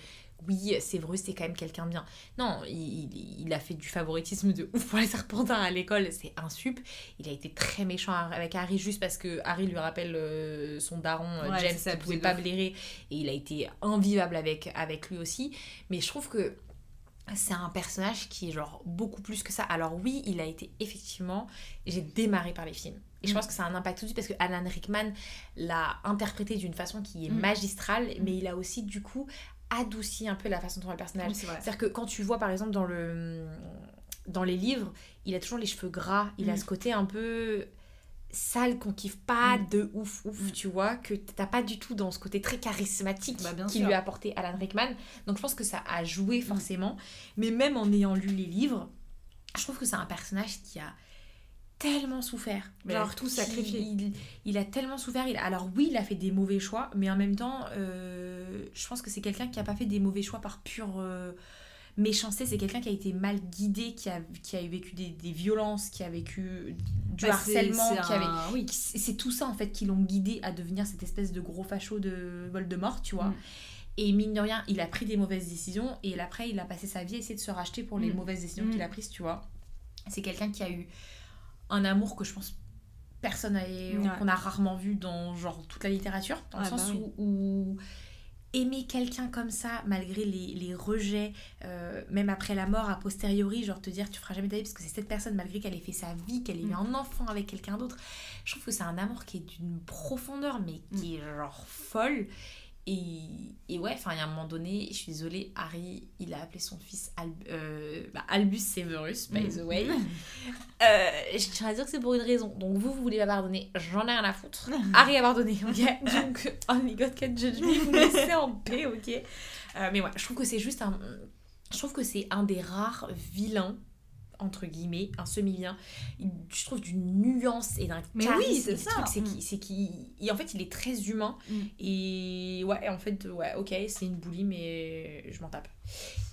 oui, Severus, c'est quand même quelqu'un bien. Non, il, il- il a fait du favoritisme de ouf pour les serpentins à l'école, c'est un sup. Il a été très méchant avec Harry juste parce que Harry lui rappelle euh, son daron euh, Ouais, James ça, qui pouvait de pas blairer et il a été invivable avec, avec lui aussi. Mais je trouve que c'est un personnage qui est genre beaucoup plus que ça. Alors oui, il a été effectivement, j'ai démarré par les films. Et je Mm. pense que ça a un impact tout de suite parce que Alan Rickman l'a interprété d'une façon qui est Mm. magistrale, mais il a aussi du coup adouci un peu la façon dont le personnage. Oui, c'est vrai. C'est-à-dire que quand tu vois par exemple dans le dans les livres, il a toujours les cheveux gras, il a Mm. ce côté un peu sale qu'on kiffe pas Mm. de ouf ouf, Mm. tu vois, que t'as pas du tout dans ce côté très charismatique Bah, qui lui a apporté Alan Rickman. Donc je pense que ça a joué forcément, mais même en ayant lu les livres, je trouve que c'est un personnage qui a tellement souffert. Mais Genre tout sacrifié. Il, il a tellement souffert. Il, alors oui, il a fait des mauvais choix, mais en même temps, euh, je pense que c'est quelqu'un qui a pas fait des mauvais choix par pure euh, méchanceté. C'est quelqu'un qui a été mal guidé, qui a, qui a vécu des, des violences, qui a vécu du Bah, harcèlement, c'est qui avait... un- Oui. C'est tout ça en fait qui l'ont guidé à devenir cette espèce de gros facho de Voldemort, tu vois. Mm. Et mine de rien, il a pris des mauvaises décisions et après, il a passé sa vie à essayer de se racheter pour les Mm. mauvaises décisions Mm. qu'il a prises, tu vois. C'est quelqu'un qui a eu un amour que je pense personne n'avait- Ouais. qu'on a rarement vu dans genre toute la littérature, dans le Ouais, sens bah oui. où aimer quelqu'un comme ça, malgré les, les rejets, euh, même après la mort, a posteriori, genre te dire tu feras jamais ta vie parce que c'est cette personne, malgré qu'elle ait fait sa vie, qu'elle ait eu Mm. un enfant avec quelqu'un d'autre, je trouve que c'est un amour qui est d'une profondeur, mais qui est genre folle. Et, et ouais, enfin, il y a un moment donné, je suis désolée, Harry, il a appelé son fils Al- euh, bah, Albus Severus, by the way. Euh, je tiens à dire que c'est pour une raison. Donc vous, vous voulez pas pardonner, j'en ai rien à foutre. Harry a pardonné, ok? Donc, only God can judge me, vous me laissez en paix, ok? Euh, Mais ouais, je trouve que c'est juste un... Je trouve que c'est un des rares vilains, entre guillemets, un semi-vilain, il- je trouve d'une nuance et d'un Mais charisme. oui, c'est C'est Mm. qu'il, c'est il- en fait, il est très humain. Mm. Et ouais, en fait, ouais, ok, c'est une bully, mais je m'en tape.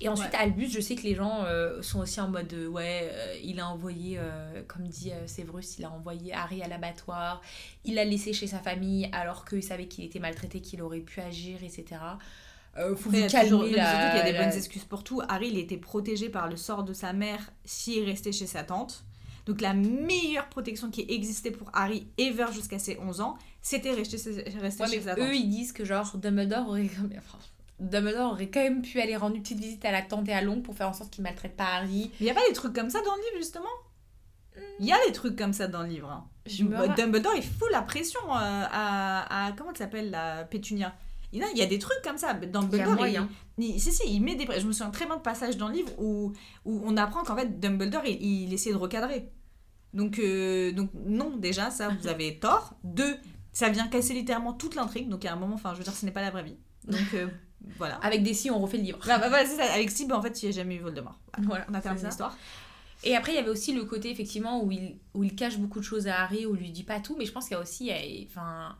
Et ensuite, Ouais. Albus, je sais que les gens euh, sont aussi en mode, euh, ouais, euh, il a envoyé, euh, comme dit Severus, il a envoyé Harry à l'abattoir, il l'a laissé chez sa famille alors qu'il savait qu'il était maltraité, qu'il aurait pu agir, etc. Euh, faut Après, il y vous calmer toujours- surtout qu'il y a des bonnes excuses pour tout. Harry, il était protégé par le sort de sa mère s'il restait chez sa tante. Donc la meilleure protection qui existait pour Harry ever jusqu'à ses 11 ans, c'était rester, rester Ouais, chez mais sa tante. eux, ils disent que genre Dumbledore aurait, enfin, Dumbledore aurait quand même pu aller rendre une petite visite à la tante et à l'oncle pour faire en sorte qu'il maltraite pas Harry. Mais il n'y a pas des trucs comme ça dans le livre, justement? Il y a des trucs comme ça dans le livre. hein. Je me Bah, Dumbledore, il fout la pression euh, à, à- Comment elle s'appelle, la Pétunia? Il y, a, il y a des trucs comme ça. Dumbledore, moyen. il, il- si, si, il met des... Je me souviens très bien de passages dans le livre où, où on apprend qu'en fait, Dumbledore, il, il essaie de recadrer. Donc, euh, donc, non, déjà, ça, vous avez tort. Deux, ça vient casser littéralement toute l'intrigue. Donc, à un moment, enfin, je veux dire, ce n'est pas la vraie vie. Donc, euh, voilà. Avec des si, on refait le livre. Bah, bah, c'est ça. Avec Steve, en fait, il n'y a jamais eu Voldemort. Voilà. Voilà, On a terminé l'histoire. Et après, il y avait aussi le côté, effectivement, où il, où il cache beaucoup de choses à Harry, où il lui dit pas tout, mais je pense qu'il y a aussi, enfin,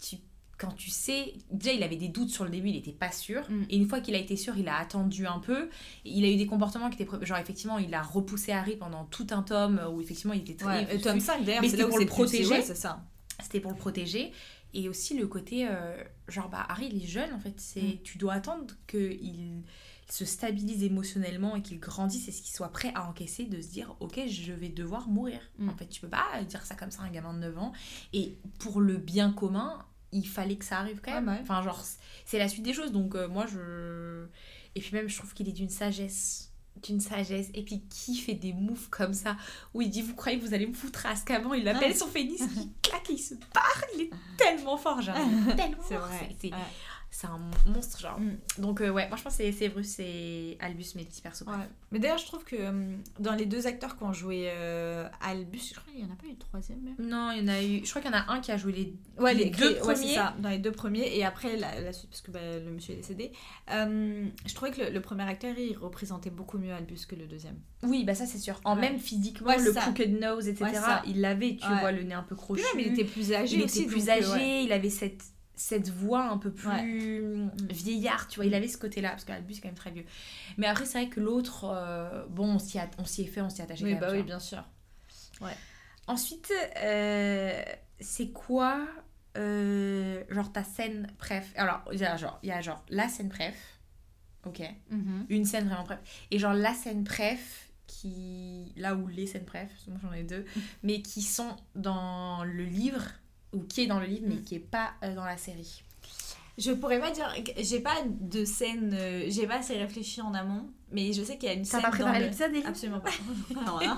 tu, quand tu sais, déjà, il avait des doutes sur le début, il était pas sûr, Mm. et une fois qu'il a été sûr, il a attendu un peu, il a eu des comportements qui étaient, genre, effectivement, il a repoussé Harry pendant tout un tome, où effectivement, il était très... Ouais, tome 5, d'ailleurs, Mais c'était pour le protéger. ouais, c'est ça. c'était pour le protéger et aussi le côté euh, genre bah Harry il est jeune en fait c'est Mm. tu dois attendre que il se stabilise émotionnellement et qu'il grandisse et qu'il soit prêt à encaisser de se dire ok je vais devoir mourir Mm. en fait tu peux pas dire ça comme ça à un gamin de 9 ans et pour le bien commun il fallait que ça arrive quand même bah ouais. enfin genre c'est la suite des choses donc euh, moi je et puis même je trouve qu'il est d'une sagesse d'une sagesse et puis qui fait des moves comme ça où il dit vous croyez que vous allez me foutre à Azkaban il appelle son pénis il claque et il se barre il est tellement fort genre tellement C'est vrai. C'est Ouais. un monstre genre Mm. donc euh, ouais moi je pense que c'est Severus et Albus mes petits persos Ouais. Mais d'ailleurs, je trouve que euh, dans les deux acteurs qui ont joué euh, Albus, je crois qu'il n'y en a pas eu de troisième même? non il y en a eu je crois qu'il y en a un qui a joué les Ouais, les deux ouais, c'est premiers. ça, dans les deux premiers, et après la, la suite, parce que bah, le monsieur est décédé. Je trouvais que le, le premier acteur, il représentait beaucoup mieux Albus que le deuxième. oui bah ça c'est sûr en Ouais. même physiquement Ouais, le ça. crooked nose etc Ouais, il l'avait tu Ouais. vois le nez un peu crochu même, il était plus âgé il aussi. était plus donc, âgé, ouais. il avait cette, cette voix un peu plus Mm. vieillard, tu vois, il avait ce côté-là, parce qu'Albus est quand même très vieux. Mais après, c'est vrai que l'autre, euh, bon, on s'y a- on s'y est fait, on s'y est attaché Oui, quand bah même. oui, bien sûr. Ensuite, euh, c'est quoi, euh, genre, ta scène préf Alors, il y a genre, il y a genre la scène préf, ok, Mhm. une scène vraiment préf, et genre la scène préf qui, là où les scènes préf, parce que moi j'en ai deux, mais qui sont dans le livre, ou qui est dans le livre, mais Mm. qui est pas euh, dans la série. Je pourrais pas dire, j'ai pas de scène, euh, j'ai pas assez réfléchi en amont, mais je sais qu'il y a une T'as scène pas dans préparé le... l'épisode, Elie Absolument pas. Non, hein.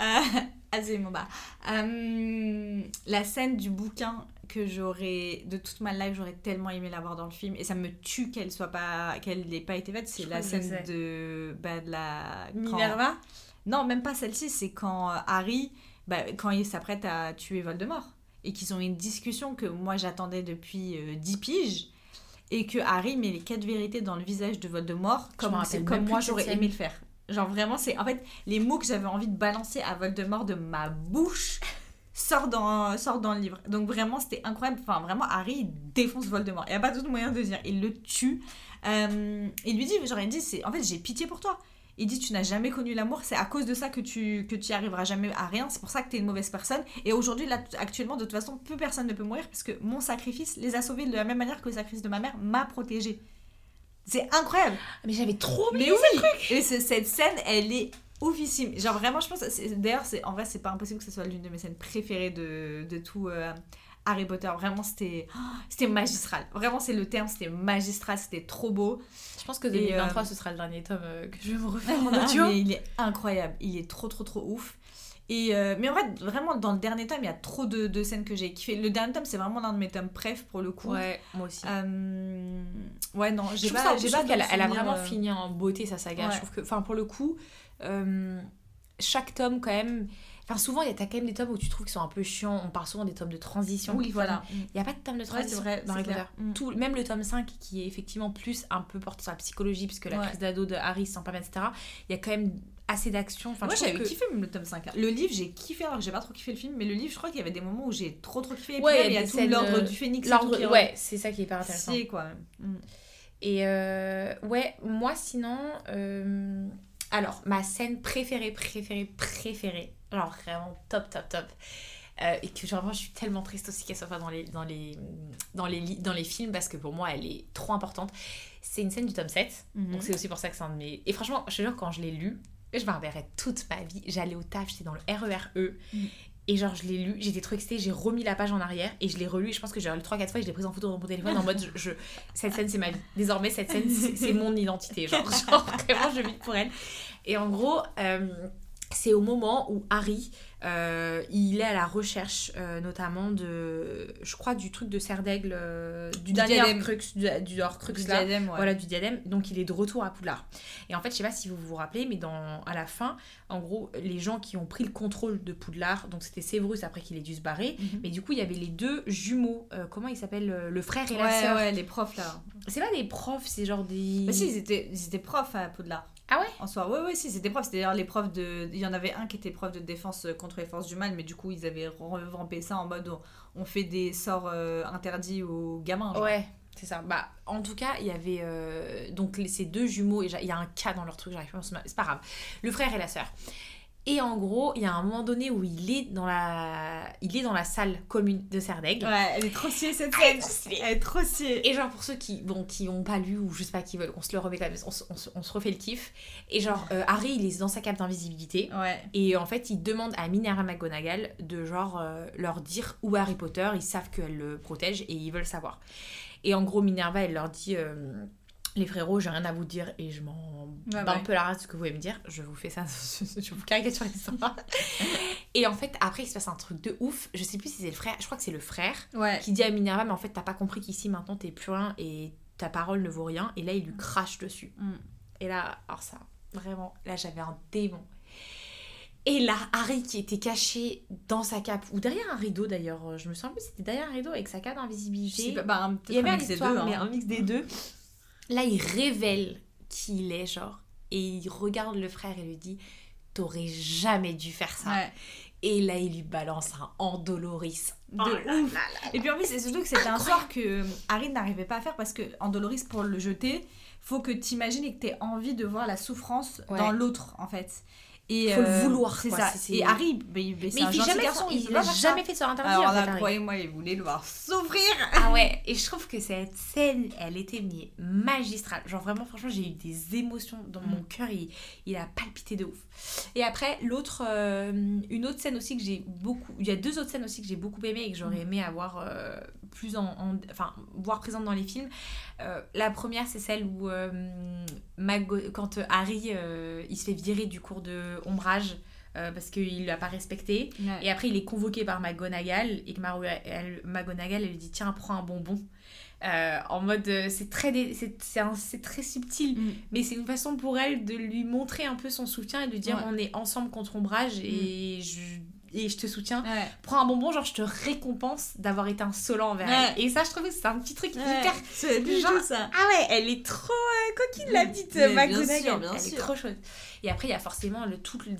Euh, absolument pas. Euh, la scène du bouquin que j'aurais, de toute ma life, j'aurais tellement aimé l'avoir dans le film, et ça me tue qu'elle soit pas, qu'elle n'ait pas été faite, c'est la scène de, bah, de la... quand- Minerva? Non, même pas celle-ci, c'est quand euh, Harry, bah, quand il s'apprête à tuer Voldemort, et qu'ils ont une discussion que moi j'attendais depuis euh, 10 piges, et que Harry met les quatre vérités dans le visage de Voldemort, comme, moi j'aurais aimé le faire. Genre vraiment, c'est en fait les mots que j'avais envie de balancer à Voldemort de ma bouche sortent dans, dans le livre. Donc vraiment, c'était incroyable. Enfin, vraiment, Harry il défonce Voldemort. Il n'y a pas d'autre moyen de dire. Il le tue. Euh, il lui dit, genre, il dit, c'est en fait, j'ai pitié pour toi. Il dit, tu n'as jamais connu l'amour, c'est à cause de ça que tu que tu arriveras jamais à rien. C'est pour ça que tu es une mauvaise personne. Et aujourd'hui, là, actuellement, de toute façon, plus personne ne peut mourir parce que mon sacrifice les a sauvés de la même manière que le sacrifice de ma mère m'a protégée. C'est incroyable. Mais j'avais trop oublié Mais oui Et ce- cette scène, elle est oufissime. Genre vraiment, je pense... D'ailleurs, c'est en vrai, c'est pas impossible que ce soit l'une de mes scènes préférées de, de tout euh, Harry Potter. Vraiment, c'était c'était magistral. Vraiment, c'est le terme, c'était magistral, c'était trop beau. Je pense que Et, 2023, euh, ce sera le dernier tome euh, que je vais me refaire en Ah, audio. il est incroyable. Il est trop, trop, trop ouf. Et euh, mais en fait, vraiment, dans le dernier tome, il y a trop de, de scènes que j'ai kiffé. Le dernier tome, c'est vraiment l'un de mes tomes préf pour le coup. Ouais, moi aussi. Euh, ouais, non, je j'ai trouve, pas, ça, j'ai je pas trouve qu'elle elle a vraiment fini en beauté sa saga. Ouais. Je trouve que, enfin, pour le coup, chaque tome, quand même. Enfin, souvent, il y a t'as quand même des tomes où tu trouves qu'ils sont un peu chiants. On parle souvent des tomes de transition. Oui, voilà. Il n'y a pas de tome de Ouais, transition c'est vrai, dans Harry Potter. Mm. Tout, même le tome 5, qui est effectivement plus un peu porté sur la psychologie, puisque la Ouais. crise d'ado de Harry s'en permet, etc. Il y a quand même assez d'action. Enfin, Moi j'avais que- kiffé même le tome 5. hein. Le livre j'ai kiffé alors que j'ai pas trop kiffé le film, mais le livre je crois qu'il y avait des moments où j'ai trop trop kiffé. Et puis Ouais, il y y a a des tout scènes, l'ordre euh, du phénix. L'ordre, qui ouais, c'est ça qui est hyper intéressant. quoi. Mm. Et euh, ouais, moi sinon, euh, alors ma scène préférée, préférée, préférée, genre vraiment top, top, top. euh, et que genre vraiment, je suis tellement triste aussi qu'elle soit pas dans les, dans, les, dans, les, dans les films parce que pour moi elle est trop importante. C'est une scène du tome 7, Mhm. donc c'est aussi pour ça que c'est un de mes. Et franchement, je te jure, quand je l'ai lu, je m'en rappellerai toute ma vie. J'allais au taf, j'étais dans le RERE. Mm. Et genre, je l'ai lu, j'étais trop excitée, j'ai remis la page en arrière et je l'ai relu. Et je pense que j'ai relu 3-4 fois et je l'ai prise en photo dans mon téléphone en mode je, je- cette scène c'est ma vie. Désormais, cette scène c'est c'est mon identité. Genre, genre, vraiment, je vis pour elle. Et en gros, euh, c'est au moment où Harry, euh, il est à la recherche euh, notamment de, je crois, du truc de serre d'aigle, euh, du, Du dernier diadème. Horcrux, du, du Horcrux Du là. diadème, ouais. Voilà, du diadème. Donc il est de retour à Poudlard. Et en fait, je sais pas si vous vous rappelez, mais dans, à la fin, en gros, les gens qui ont pris le contrôle de Poudlard, donc c'était Séverus après qu'il ait dû se barrer. Mhm. Mais du coup, il y avait les deux jumeaux. comment ils s'appellent Le frère et la Ouais, sœur. ouais, les profs là. C'est pas des profs, c'est genre des. Bah si, ils étaient, ils étaient profs à Poudlard. Ah ouais En soi, ouais, ouais, si, c'était profs. C'était d'ailleurs les profs de. Il y en avait un qui était prof de défense contre les forces du mal, mais du coup, ils avaient revampé ça en mode on, fait des sorts euh, interdits aux gamins. genre. Ouais, c'est ça. Bah, en tout cas, il y avait euh, donc les- ces deux jumeaux et il y a un cas dans leur truc, j'arrive pas à. C'est pas grave. Le frère et la sœur. Et en gros, il y a un moment donné où il est dans la, il est dans la salle commune de Serre d'Aigle. Ouais, elle est trop sciée cette Elle est scène. Elle est trop sciée. Et genre pour ceux qui bon qui ont pas lu ou je sais pas qui veulent qu'on se le remet quand même, on, se- on on refait le kiff. Et genre euh, Harry il est dans sa cape d'invisibilité Ouais. et en fait il demande à Minerva McGonagall de genre euh, leur dire où est Harry Potter, ils savent qu'elle le protège et ils veulent savoir. Et en gros Minerva elle leur dit euh, les frérots, j'ai rien à vous dire et je m'en Ouais, bats un peu la race de ce que vous voulez me dire. Je vous fais ça, je vous caricature l'histoire. et en fait, après, il se passe un truc de ouf. Je sais plus si c'est le frère, je crois que c'est le frère Ouais. qui dit à Minerva, mais en fait, t'as pas compris qu'ici maintenant t'es plus rien et ta parole ne vaut rien. Et là, il lui crache dessus. Mm. Et là, alors ça, vraiment, là, j'avais un démon. Et là, Harry qui était caché dans sa cape, ou derrière un rideau d'ailleurs, euh, je me souviens plus, c'était derrière un rideau avec sa cape d'invisibilité. bah, Il y avait un histoire, deux. hein. mais un mix des deux. Là, il révèle qui il est, genre, et il regarde le frère et lui dit T'aurais jamais dû faire ça. Ouais. Et là, il lui balance un endoloris. De Oh là ouf. là là. Et puis en plus, c'est surtout que c'était un sort que euh, Harry n'arrivait pas à faire parce que en Doloris, pour le jeter, faut que t'imagines et que t'aies envie de voir la souffrance Ouais. dans l'autre, en fait. Et, Faut le vouloir, C'est ça. Et Harry, il- bah, c'est Mais un il fait jamais, garçon, il, peut il pas a faire ça. jamais fait sur interdit. Alors là, croyez-moi, il voulait le voir souffrir. Ah ouais, et je trouve que cette scène, elle était mais magistrale. Genre vraiment, franchement, j'ai eu des émotions dans mon Mm. cœur, il, il a palpité de ouf. Et après, l'autre, euh, une autre scène aussi que j'ai beaucoup, il y a deux autres scènes aussi que j'ai beaucoup aimé et que j'aurais Mm. aimé avoir euh, plus en, en- enfin, voir présente dans les films. Euh, la première, c'est celle où euh, Mago- quand euh, Harry, il se fait virer du cours de ombrage. parce qu'il l'a pas respecté. Et après, il est convoqué par McGonagall et que Maru- elle- McGonagall, elle lui dit Tiens, prends un bonbon. Euh, en mode, euh, c'est très, c'est c'est un- c'est très subtil, Mm. mais c'est une façon pour elle de lui montrer un peu son soutien et de dire Ouais. On est ensemble contre Ombrage et je- et je te soutiens. Ouais. Prends un bonbon, genre je te récompense d'avoir été insolent envers Ouais. elle. Et ça, je trouve que c'est un petit truc hyper. C'est du Genre, ça. Ah ouais, elle est trop euh, coquine la petite McGonagall. elle sûr. est trop chouette. Et après, il y a forcément le tout le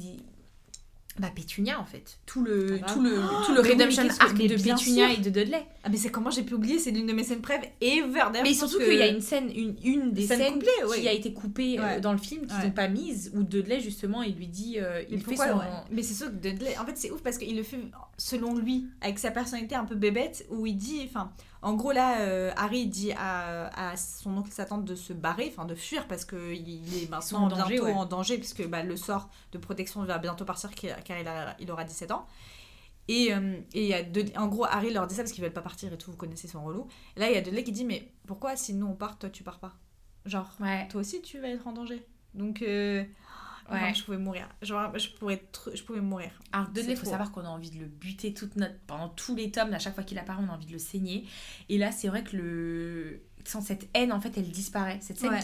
bah Pétunia en fait, tout le Ah bah. tout le Oh, tout le redemption arc de Pétunia et de Dudley. Ah, mais c'est comment j'ai pu oublier, c'est l'une de mes scènes préf ever. Mais surtout que- qu'il y a une scène, une, une des Scène scènes qui a été coupée euh, dans le film, n'ont Ouais. pas mise, où Dudley justement il lui dit, euh, il Mais fait pourquoi, son... ouais. Mais c'est sûr que Dudley, en fait, c'est ouf parce qu'il le fait selon lui, avec sa personnalité un peu bébête, où il dit, enfin, en gros là, euh, Harry dit à, à son oncle et sa tante de se barrer, enfin de fuir parce qu'il est maintenant en danger, bientôt ouais. en danger, puisque bah, le sort de protection va bientôt partir car il, a- il aura 17 ans. Et, euh, et y a Dudley- en gros, Harry leur dit ça parce qu'ils veulent pas partir et tout, vous connaissez son relou. Et là, il y a Dudley qui dit, mais pourquoi si nous on part, toi tu pars pas? Genre, Ouais. toi aussi tu vas être en danger. Donc, euh, Ouais. je pouvais mourir. Genre, je, pourrais je pouvais mourir. Alors Dudley, C'est il faut savoir qu'on a envie de le buter toute notre... pendant tous les tomes, à chaque fois qu'il apparaît, on a envie de le saigner. Et là, c'est vrai que le... sans cette haine, en fait, elle disparaît. Cette scène Ouais.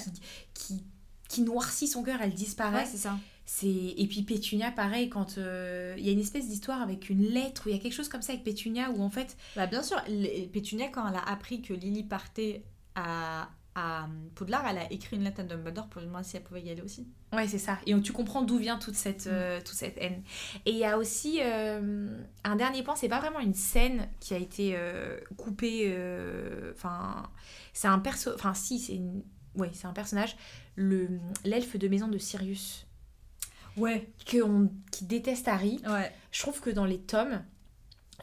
qui, qui, qui noircit son cœur, elle disparaît. c'est ça. Et puis Pétunia pareil quand euh, il y a une espèce d'histoire avec une lettre où il y a quelque chose comme ça avec Pétunia où en fait Bah, bien sûr, Pétunia, quand elle a appris que Lily partait à, à Poudlard, elle a écrit une lettre à Dumbledore pour lui demander si elle pouvait y aller aussi. ouais c'est ça. Et tu comprends d'où vient toute cette euh, toute cette haine. Et il y a aussi euh, un dernier point c'est pas vraiment une scène qui a été euh, coupée enfin c'est un perso enfin si c'est une ouais c'est un personnage le l'elfe de maison de Sirius. Ouais, que on- qui déteste Harry. Ouais. je trouve que dans les tomes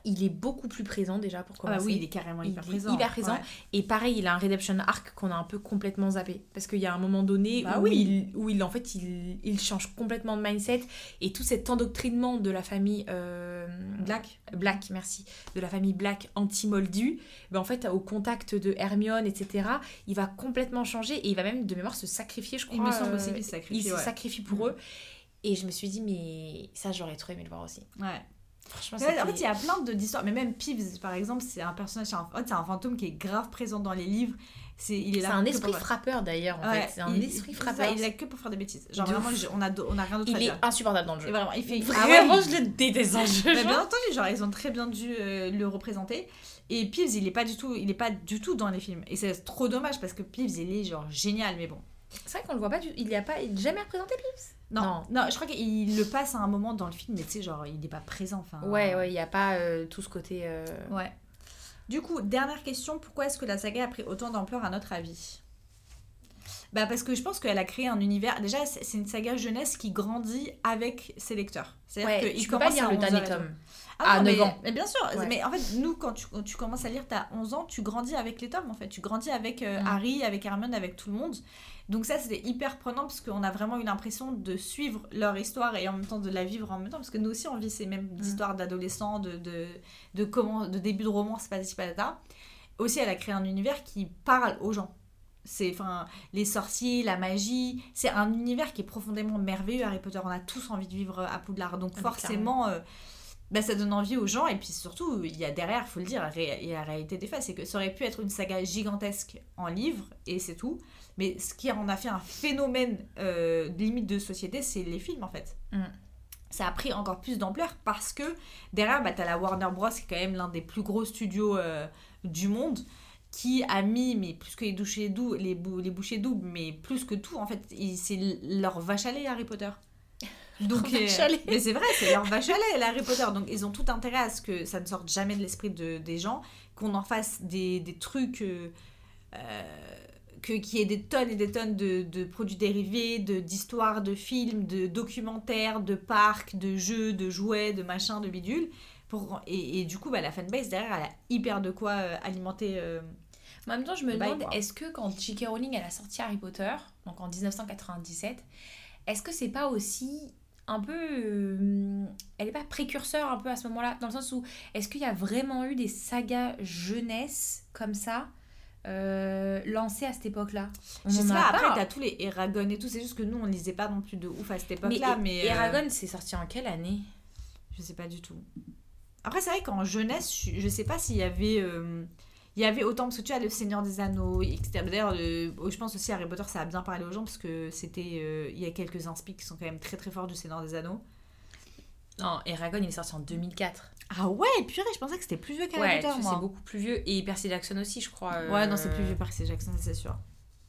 il est beaucoup plus présent déjà pour Ah commencer bah oui, il est carrément Il hyper est présent. hyper présent. Ouais. Et pareil, il a un redemption arc qu'on a un peu complètement zappé. Parce qu'il y a un moment donné Bah où, oui. il, où il, en fait, il, il change complètement de mindset. Et tout cet endoctrinement de la famille euh, Black. Black, merci, de la famille Black anti-moldu, ben en fait, au contact de Hermione, etc., il va complètement changer et il va même de mémoire se sacrifier, je crois. Il me semble euh, aussi qu'il se sacrifie, Il se sacrifie pour eux. Et je me suis dit, mais ça, j'aurais trop aimé le voir aussi. Ouais. Franchement, Ouais, en fait, il y a plein d'histoires. Mais même Peeves, par exemple, c'est un personnage, c'est un, fantôme qui est grave présent dans les livres. C'est, il est c'est un esprit pour- frappeur d'ailleurs, en Ouais, fait. C'est un il- esprit frappeur. Il est là que pour faire des bêtises. Genre De vraiment, ouf. on a, on a rien d'autre à Il est dire. insupportable dans le jeu. Et vraiment, il fait. Vraiment, Ah ouais, je le déteste dans le jeu. Mais bien entendu, genre ils ont très bien dû euh, le représenter. Et Peeves, il est pas du tout, il est pas du tout dans les films. Et c'est trop dommage parce que Peeves, il est genre génial, mais bon. C'est vrai qu'on le voit pas du Il y a pas il jamais représenté Pips Non, non, je crois qu'il le passe à un moment dans le film, mais tu sais, genre il est pas présent. Enfin. Ouais, ouais, il y a pas euh, tout ce côté. euh, Ouais. Du coup, dernière question, pourquoi est-ce que la saga a pris autant d'ampleur à notre avis? Bah parce que je pense qu'elle a créé un univers. Déjà, c'est une saga jeunesse qui grandit avec ses lecteurs. C'est-à-dire Ouais, qu'il peux pas commence lire à le 11 ans dernier tome. Ah à non, 9 mais, ans. mais bien sûr, Ouais. mais en fait, nous, quand tu, quand tu commences à lire, t'as 11 ans, tu grandis avec les tomes, en fait. Tu grandis avec euh, Mm. Harry, avec Hermione, avec tout le monde. Donc ça, c'était hyper prenant parce qu'on a vraiment eu l'impression de suivre leur histoire et en même temps de la vivre en même temps. Parce que nous aussi, on vit ces mêmes Mm. histoires d'adolescents, de, de, de, comment, de début de romance, pas patata. Aussi, elle a créé un univers qui parle aux gens. C'est enfin les sorciers, la magie. C'est un univers qui est profondément merveilleux. Harry Potter, on a tous envie de vivre à Poudlard. Donc Ah, forcément, bah, ça donne envie aux gens. Et puis surtout, il y a derrière, faut le dire, il y a la réalité des faits, c'est que ça aurait pu être une saga gigantesque en livre et c'est tout. Mais ce qui en a fait un phénomène euh, limite de société, c'est les films en fait. Mm. Ça a pris encore plus d'ampleur parce que derrière, bah, t'as la Warner Bros. qui est quand même l'un des plus gros studios euh, du monde qui a mis, mais plus que les, bouchées dou- les, bou- les bouchées doubles, mais plus que tout, en fait, c'est leur vache à lait, Harry Potter. Donc, euh, mais c'est vrai, c'est leur vache à lait, Harry Potter. Donc, ils ont tout intérêt à ce que ça ne sorte jamais de l'esprit de, des gens, qu'on en fasse des, des trucs. euh, euh, que- qu'il y ait des tonnes et des tonnes de, de produits dérivés, de- d'histoires, de, films, de documentaires, de parcs, de jeux, de jouets, de machins, de bidules. Pour, et, et du coup, bah, la fanbase derrière, elle a hyper de quoi euh, alimenter. euh, En même temps, je me demande, est-ce que quand J.K. Rowling elle a sorti Harry Potter, donc en 1997, est-ce que c'est pas aussi un peu. euh, elle est pas précurseur un peu à ce moment-là Dans le sens où, est-ce qu'il y a vraiment eu des sagas jeunesse comme ça euh, lancées à cette époque-là Je sais pas, après, t'as tous les Eragon et tout, c'est juste que nous, on lisait pas non plus de ouf à cette époque-là, mais. Et euh, Eragon, c'est sorti en quelle année? Je sais pas du tout. Après, c'est vrai qu'en jeunesse, je, sais pas s'il y avait. euh, il y avait autant, parce que tu as le Seigneur des Anneaux, etc. D'ailleurs, le- je pense aussi Harry Potter, ça a bien parlé aux gens, parce que c'était. il y a quelques inspi qui sont quand même très très forts du Seigneur des Anneaux. Non, Eragon, il est sorti en 2004. Ah ouais, purée, je pensais que c'était plus vieux qu'Harry Potter, moi. c'est beaucoup plus vieux. Et Percy Jackson aussi, je crois. euh, Ouais, non, c'est plus vieux Percy Jackson, c'est sûr.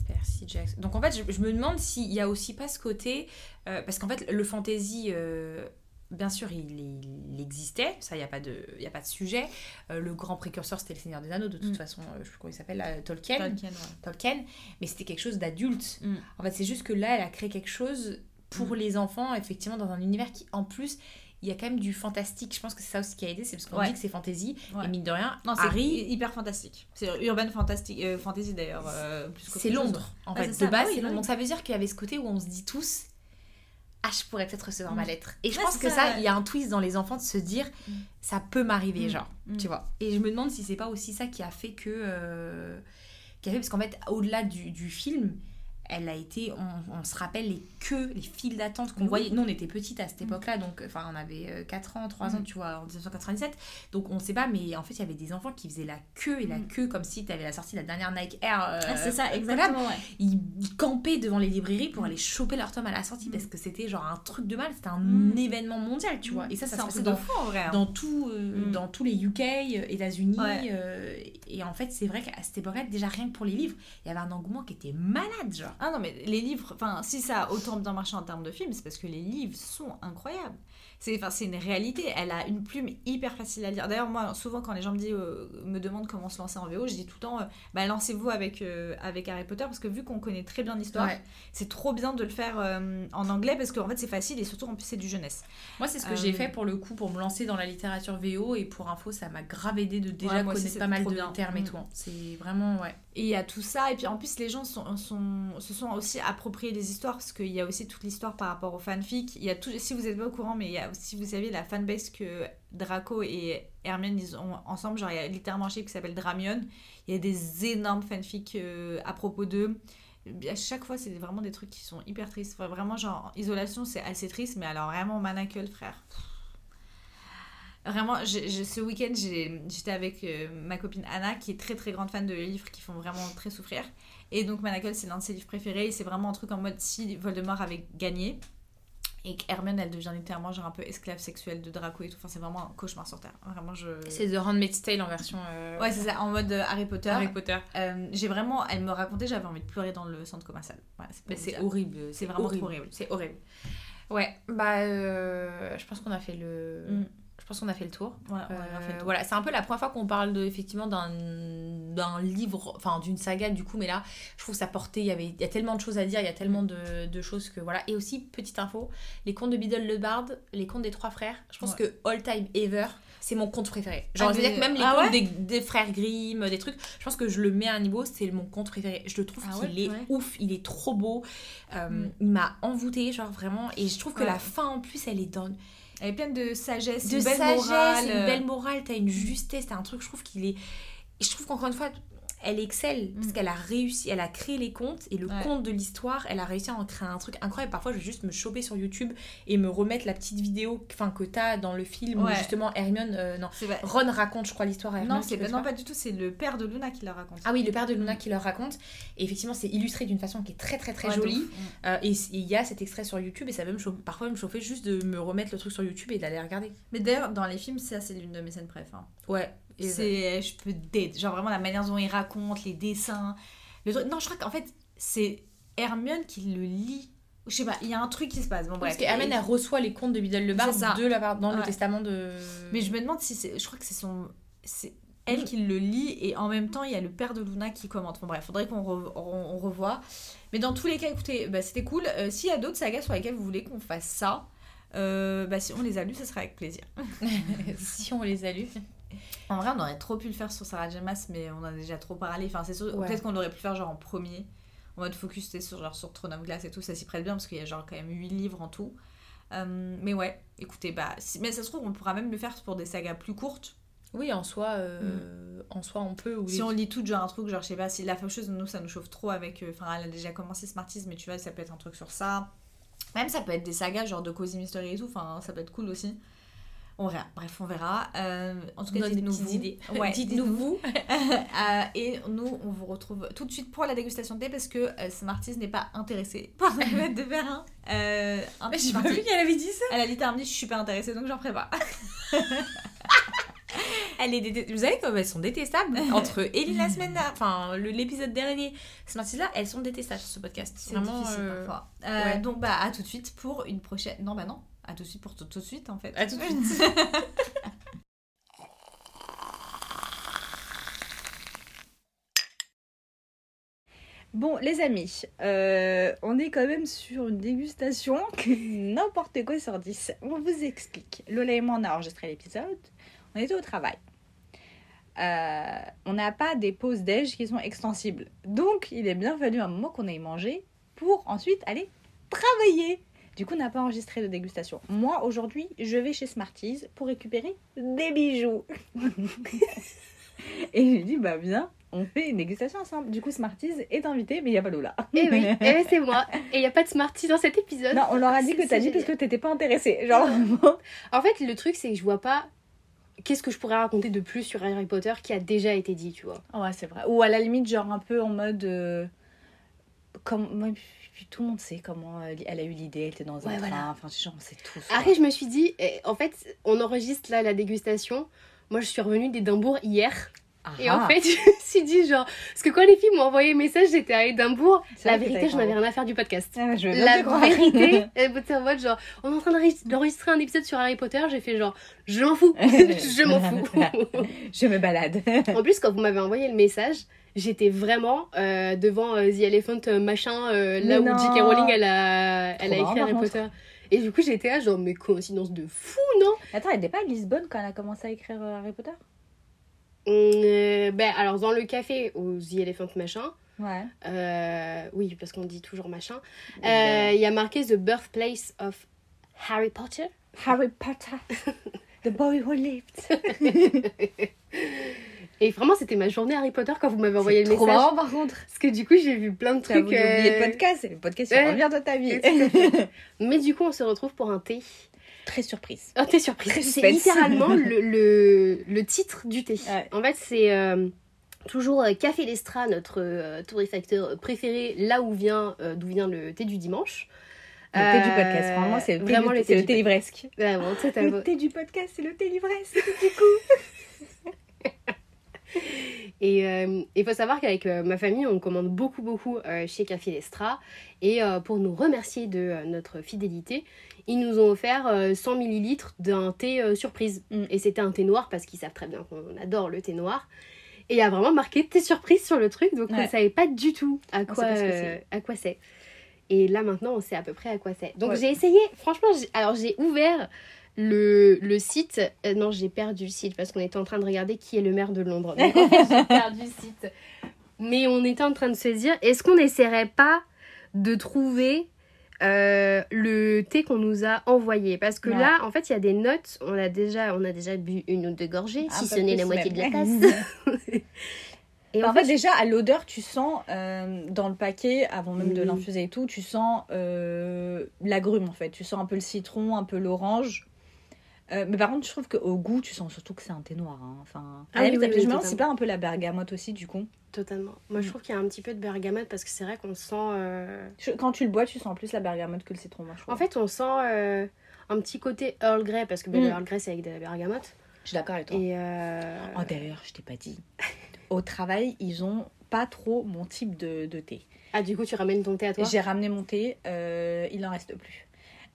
Percy Jackson. Donc en fait, je, je me demande s'il y a aussi pas ce côté. euh, parce qu'en fait, le fantasy. euh, Bien sûr, il, il existait, ça, il n'y a, pas de- y a pas de sujet. Euh, le grand précurseur, c'était le Seigneur des Anneaux, de toute Mm. façon, euh, je sais plus comment il s'appelle, là, Tolkien. Tolkien, ouais. Tolkien, mais c'était quelque chose d'adulte. Mm. En fait, c'est juste que là, elle a créé quelque chose pour Mm. les enfants, effectivement, dans un univers qui, en plus, il y a quand même du fantastique. Je pense que c'est ça aussi qui a aidé, c'est parce qu'on Ouais. dit que c'est fantasy, Ouais. et mine de rien, Non, c'est Harry, hyper fantastique. C'est urban fantastique, euh, fantasy d'ailleurs. euh, c'est. Londres, en fait. De ça. base, Ah oui. Donc ça veut dire qu'il y avait ce côté où on se dit tous, ah, je pourrais peut-être recevoir ma Mm. lettre. Et je pense que ça, il y a un twist dans les enfants de se dire, Mm. ça peut m'arriver, Mm. genre, tu vois. Et je me demande si c'est pas aussi ça qui a fait que. euh, qui a fait, parce qu'en fait, au-delà du, du film, elle a été, on, on se rappelle les queues, les files d'attente qu'on Oui. voyait. Nous, on était petites à cette Mm. époque-là, donc, enfin, on avait 4 ans, 3 ans, Mm. tu vois, en 1997. Donc, on sait pas, mais en fait, il y avait des enfants qui faisaient la queue et la Mm. queue comme si tu avais la sortie de la dernière Nike Air. euh, Ah, c'est ça, exactement. ouais. Ils, ils campaient devant les librairies pour aller choper leur tome à la sortie Mm. parce que c'était genre un truc de mal, c'était un événement mondial, tu vois. Et ça, ça se passait dans fou en vrai. hein. dans, tout, euh, dans tous les UK, euh, États-Unis. Ouais. euh, et en fait, c'est vrai qu'à cette époque-là, déjà rien que pour les livres, il y avait un engouement qui était malade, genre. Ah non, mais les livres, enfin, si ça a autant bien marché en termes de films, c'est parce que les livres sont incroyables. C'est une réalité. Elle a une plume hyper facile à lire. D'ailleurs, moi, souvent, quand les gens me, disent, euh, me demandent comment se lancer en VO, je dis tout le temps, euh, bah, lancez-vous avec, euh, avec Harry Potter, parce que vu qu'on connaît très bien l'histoire, Ouais. c'est trop bien de le faire en anglais, parce qu'en fait, c'est facile et surtout, en plus, c'est du jeunesse. Moi, c'est ce que j'ai fait pour le coup, pour me lancer dans la littérature VO. Et pour info, ça m'a grave aidé de déjà Ouais, moi aussi, connaître pas mal de bien. termes et Mm. tout. hein. C'est vraiment, ouais. Et il y a tout ça, et puis en plus les gens sont, sont, se sont aussi appropriés des histoires, parce qu'il y a aussi toute l'histoire par rapport au fanfic. Il y a tout, si vous n'êtes pas au courant, mais il y a aussi, vous savez, la fanbase que Draco et Hermione ils ont ensemble, genre il y a littéralement un qui s'appelle Dramion. Il y a des énormes fanfics euh, à propos d'eux. À chaque fois, c'est vraiment des trucs qui sont hyper tristes. Vraiment, genre, isolation, c'est assez triste, mais alors vraiment, Manacle, frère. Vraiment, ce week-end, j'étais avec euh, ma copine Anna, qui est très très grande fan de livres qui font vraiment très souffrir. Et donc, Manacle, c'est l'un de ses livres préférés. Et c'est vraiment un truc en mode si Voldemort avait gagné et qu'Hermione, elle devient littéralement genre un peu esclave sexuelle de Draco et tout. Enfin, c'est vraiment un cauchemar sur Terre. Vraiment, je. C'est The Handmaid's Tale en version euh, Ouais, c'est ça, en mode euh, Harry Potter. Harry Potter. Euh, j'ai vraiment, elle me racontait, j'avais envie de pleurer dans le centre commercial. Voilà, c'est horrible. C'est vraiment horrible. C'est horrible. Ouais, bah, euh, je pense qu'on a fait le. Mm. Je pense qu'on a fait le tour. Ouais, on a bien fait le Euh, tour. voilà, c'est un peu la première fois qu'on parle de, effectivement d'un livre, enfin d'une saga du coup, mais là, je trouve ça portait, il y, avait, il y a tellement de choses à dire, il y a tellement de, de choses que voilà. Et aussi, petite info, les contes de Biddle le Bard, les contes des trois frères, je pense que All Time Ever, c'est mon conte préféré. Genre, Ah, je veux dire que même les ah contes ouais des, des frères Grimm, des trucs, je pense que je le mets à un niveau, c'est mon conte préféré. Je le trouve Ah qu'il ouais, est ouf, il est trop beau. Euh, Mm. Il m'a envoûté, genre vraiment. Et je trouve que la fin en plus, elle est dans Elle est pleine de sagesse, de une belle sagesse, morale. une euh, belle morale, t'as une justesse, t'as un truc, je trouve qu'il est... Je trouve qu'encore une fois, elle excelle, parce Mm. qu'elle a réussi, elle a créé les contes, et le Ouais. conte de l'histoire, elle a réussi à en créer un truc incroyable. Parfois, je vais juste me choper sur YouTube et me remettre la petite vidéo enfin, que t'as dans le film, où justement Hermione... euh, non. Ron raconte, je crois, l'histoire à Hermione. Non, c'est non pas du tout, c'est le père de Luna qui la raconte. Ah oui, le père de Luna qui leur raconte. Et effectivement, c'est illustré d'une façon qui est très très très Ouais, jolie. Mm. Euh, et il y a cet extrait sur YouTube et ça va me chauffer- parfois me chauffer juste de me remettre le truc sur YouTube et d'aller regarder. Mais d'ailleurs, dans les films, ça c'est l'une de mes scènes préf. hein. Ouais. C'est, je peux date. Genre vraiment la manière dont il raconte, les dessins. Le truc. Non, je crois qu'en fait, c'est Hermione qui le lit. Je sais pas, il y a un truc qui se passe. Bon, bref. Parce qu'Hermione, elle reçoit les contes de Biddle le ça. de la part- dans le testament de. Mais je me demande si c'est. Je crois que c'est son. C'est elle qui le lit et en même temps il y a le père de Luna qui commente. Bon bref, faudrait qu'on re- on, on revoie. Mais dans tous les cas, écoutez, bah, c'était cool. Euh, S'il y a d'autres sagas sur lesquelles vous voulez qu'on fasse ça, euh, bah, si on les a lus, ça serait avec plaisir. si on les a lus. En vrai, on aurait trop pu le faire sur Sarah Jamas, mais on a déjà trop parlé. Enfin, c'est sûr. Ouais. Peut-être qu'on aurait pu le faire genre en premier, en mode focus sur genre sur Throne of Glace et tout. Ça s'y prête bien parce qu'il y a genre quand même 8 livres en tout. Euh, mais ouais, écoutez, bah, si- mais ça se trouve, on pourra même le faire pour des sagas plus courtes. Oui, en soi, euh, en soi, on peut. ou Si on lit tout, genre un truc, genre je sais pas, si la faucheuse, nous ça nous chauffe trop avec. euh, Enfin, elle a déjà commencé Smarties, mais tu vois, ça peut être un truc sur ça. Même ça peut être des sagas genre de Cozy Mystery et tout, enfin, ça peut être cool aussi. On verra. Bref, on verra. Euh, en tout cas, dites-nous vous. idées. Ouais, Dites-nous vous. Euh, et nous, on vous retrouve tout de suite pour la dégustation de thé parce que euh, Smarties n'est pas intéressée par le fait de faire un, euh, un Mais j'ai pas vu qu'elle avait dit ça. Elle a littéralement dit je suis pas intéressée donc j'en ferai pas. Elle est détest- Vous savez comme elles sont détestables Entre Ellie la semaine, dernière- enfin l'épisode dernier, Smarties là, elles sont détestables sur ce podcast. C'est Vraiment. difficile euh, parfois. Euh, ouais. Donc bah à tout de suite pour une prochaine. Non bah non. À tout de suite pour tout, tout de suite en fait. À tout de suite. Bon, les amis, euh, on est quand même sur une dégustation que n'importe quoi sur 10. On vous explique. Lola et moi, on a enregistré l'épisode. On était au travail. Euh, on n'a pas des pauses déj qui sont extensibles. Donc, il est bien fallu un moment qu'on aille manger pour ensuite aller travailler. Du coup, on n'a pas enregistré de dégustation. Moi, aujourd'hui, je vais chez Smarties pour récupérer des bijoux. Et j'ai dit, bah bien, on fait une dégustation ensemble. Du coup, Smarties est invité, mais il n'y a pas Lola. Eh oui, eh oui, c'est moi. Et il n'y a pas de Smarties dans cet épisode. Non, on leur a dit que t'as dit parce que t'étais pas intéressée. Genre. En fait, le truc, c'est que je vois pas qu'est-ce que je pourrais raconter de plus sur Harry Potter qui a déjà été dit, tu vois. Ouais, c'est vrai. Ou à la limite, genre un peu en mode. euh, comme, moi, puis tout le monde sait comment euh, elle a eu l'idée, elle était dans un Ouais, train. voilà. Enfin, genre, on sait tous. Après, je me suis dit, eh, en fait, on enregistre là la dégustation. Moi, je suis revenue d'Édimbourg hier. Et en Ah. fait, je me suis dit, genre, parce que quand les filles m'ont envoyé le message, j'étais à Édimbourg. La vérité, je n'avais rien à faire du podcast. Ah, je La vérité, elle était en mode genre, on est en train d'enregistrer- un épisode sur Harry Potter, j'ai fait genre, je m'en fous, je m'en fous. je me balade. en plus, quand vous m'avez envoyé le message, j'étais vraiment euh, devant euh, The Elephant euh, machin, euh, là où. J.K. Rowling elle a, elle a marrant, écrit Harry Potter. Et du coup, j'étais là, genre, mais coïncidence de fou, non? Attends, elle n'était pas à Lisbonne quand elle a commencé à écrire Harry Potter? Euh, Ben, alors, dans le café au The Elephant machin, Ouais. euh, oui, parce qu'on dit toujours machin, euh, Évidemment. il y a marqué The Birthplace of Harry Potter. Harry Potter, the boy who lived. Et vraiment, c'était ma journée Harry Potter quand vous m'avez envoyé le trop message. marrant par contre. Parce que du coup, j'ai vu plein de T'as trucs. oublier euh, le podcast, et le podcast, il ouais. revient dans ta vie. Mais du coup, on se retrouve pour un thé. Très surprise. Un thé surprise. C'est littéralement le, le, le titre du thé. Ouais. En fait, c'est euh, toujours euh, Café Lestra, notre euh, torréfacteur préféré, là où vient, euh, d'où vient le thé du dimanche. Le thé du podcast, vraiment, c'est le thé, vraiment le thé le du thé livresque. Vraiment, Le thé du podcast, c'est le thé l'ivresse, du coup. Et euh, il faut savoir qu'avec euh, ma famille, on commande beaucoup, beaucoup euh, chez Café Lestra. Et euh, pour nous remercier de euh, notre fidélité, ils nous ont offert euh, 100 millilitres d'un thé euh, surprise. Mm. Et c'était un thé noir parce qu'ils savent très bien qu'on adore le thé noir. Et il y a vraiment marqué thé surprise sur le truc, donc on ne savait pas du tout à quoi, euh, à quoi c'est. Et là maintenant, on sait à peu près à quoi c'est. Donc Ouais. j'ai essayé, franchement, alors j'ai ouvert le, le site. Euh, non, j'ai perdu le site parce qu'on était en train de regarder qui est le maire de Londres. Donc en fait, j'ai perdu le site. Mais on était en train de se dire, est-ce qu'on n'essaierait pas de trouver euh, le thé qu'on nous a envoyé? Parce que Ouais. là, en fait, il y a des notes. On a déjà, on a déjà bu une ou deux gorgées, si ce n'est la moitié de la tasse. Et en fait, déjà, à l'odeur, tu sens euh, dans le paquet, avant même de l'infuser et tout, tu sens euh, l'agrume en fait. Tu sens un peu le citron, un peu l'orange. Euh, mais par contre, je trouve qu'au goût, tu sens surtout que c'est un thé noir. hein. Enfin, Ah oui, oui, je oui, c'est pas un peu la bergamote aussi, du coup? Totalement. Moi, je Mm. trouve qu'il y a un petit peu de bergamote parce que c'est vrai qu'on sent. euh, Quand tu le bois, tu sens plus la bergamote que le citron. Moi, je. En fait, on sent euh, un petit côté Earl Grey parce que ben, le Mm. Earl Grey, c'est avec de la bergamote. je suis d'accord avec toi. Et. Oh, d'ailleurs, je t'ai pas dit. Au travail, ils ont pas trop mon type de, de thé. Ah, du coup, tu ramènes ton thé à toi? J'ai ramené mon thé, il en reste plus.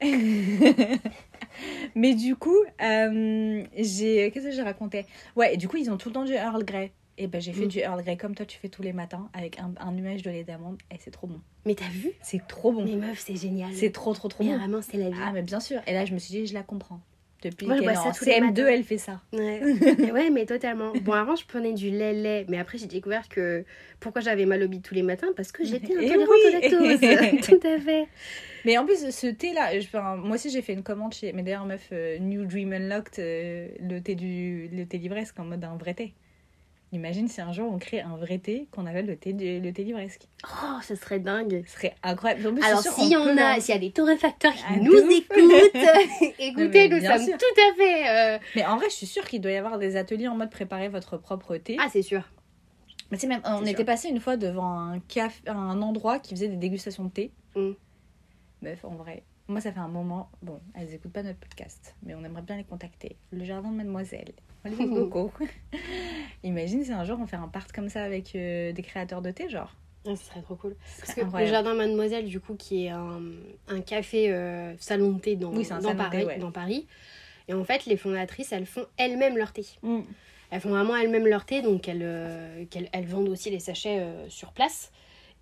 Mais du coup, euh, j'ai. Qu'est-ce que j'ai raconté? Ouais, et du coup, ils ont tout le temps du Earl Grey. Et ben, j'ai fait Mm. du Earl Grey comme toi, tu fais tous les matins, avec un, un nuage de lait d'amande. Et c'est trop bon. Mais t'as vu? C'est trop bon. Mais meuf, c'est génial. C'est trop, trop, trop Mais bon. vraiment, c'est la vie. Ah, mais bien sûr. Et là, je me suis dit, je la comprends. Depuis Moi, je bois ça tous les CM2, matins. elle fait ça. Ouais. mais ouais, mais totalement. Bon, avant, je prenais du lait lait, mais après, j'ai découvert que pourquoi j'avais mal au bide tous les matins? Parce que j'étais Eh intolérante au lactose. Tout à fait. Mais en plus, ce thé-là, je- enfin, moi aussi j'ai fait une commande chez. Mais d'ailleurs, meuf, euh, New Dream Unlocked, euh, le thé du le thé livresque en mode un vrai thé. Imagine si un jour on crée un vrai thé qu'on appelle le thé, du- le thé livresque. Oh, ça serait dingue. Ce serait incroyable. En plus, Alors, c'est s'il y en a, s'il y a des torréfacteurs qui Ah, nous écoutent, écoutez, nous sommes sûr. tout à fait. euh, Mais en vrai, je suis sûre qu'il doit y avoir des ateliers en mode préparer votre propre thé. Ah, c'est sûr. Mais sais, même, on C'est était sûr. passé une fois devant un, café, un endroit qui faisait des dégustations de thé. Mm. Meuf, en vrai, moi, ça fait un moment. Bon, elles écoutent pas notre podcast, mais on aimerait bien les contacter. Le jardin de Mademoiselle. On les. Imagine si un jour on fait un part comme ça avec euh, des créateurs de thé, genre. Ah, ça serait trop cool. Ce Parce que incroyable. le Jardin Mademoiselle, du coup, qui est un, un café euh, salon de thé dans, Oui, dans, salon de thé, Paris, ouais. dans Paris. Et en fait, les fondatrices, elles font elles-mêmes leur thé. Mm. Elles font vraiment elles-mêmes leur thé, donc elles, euh, qu'elles- elles vendent aussi les sachets sur place.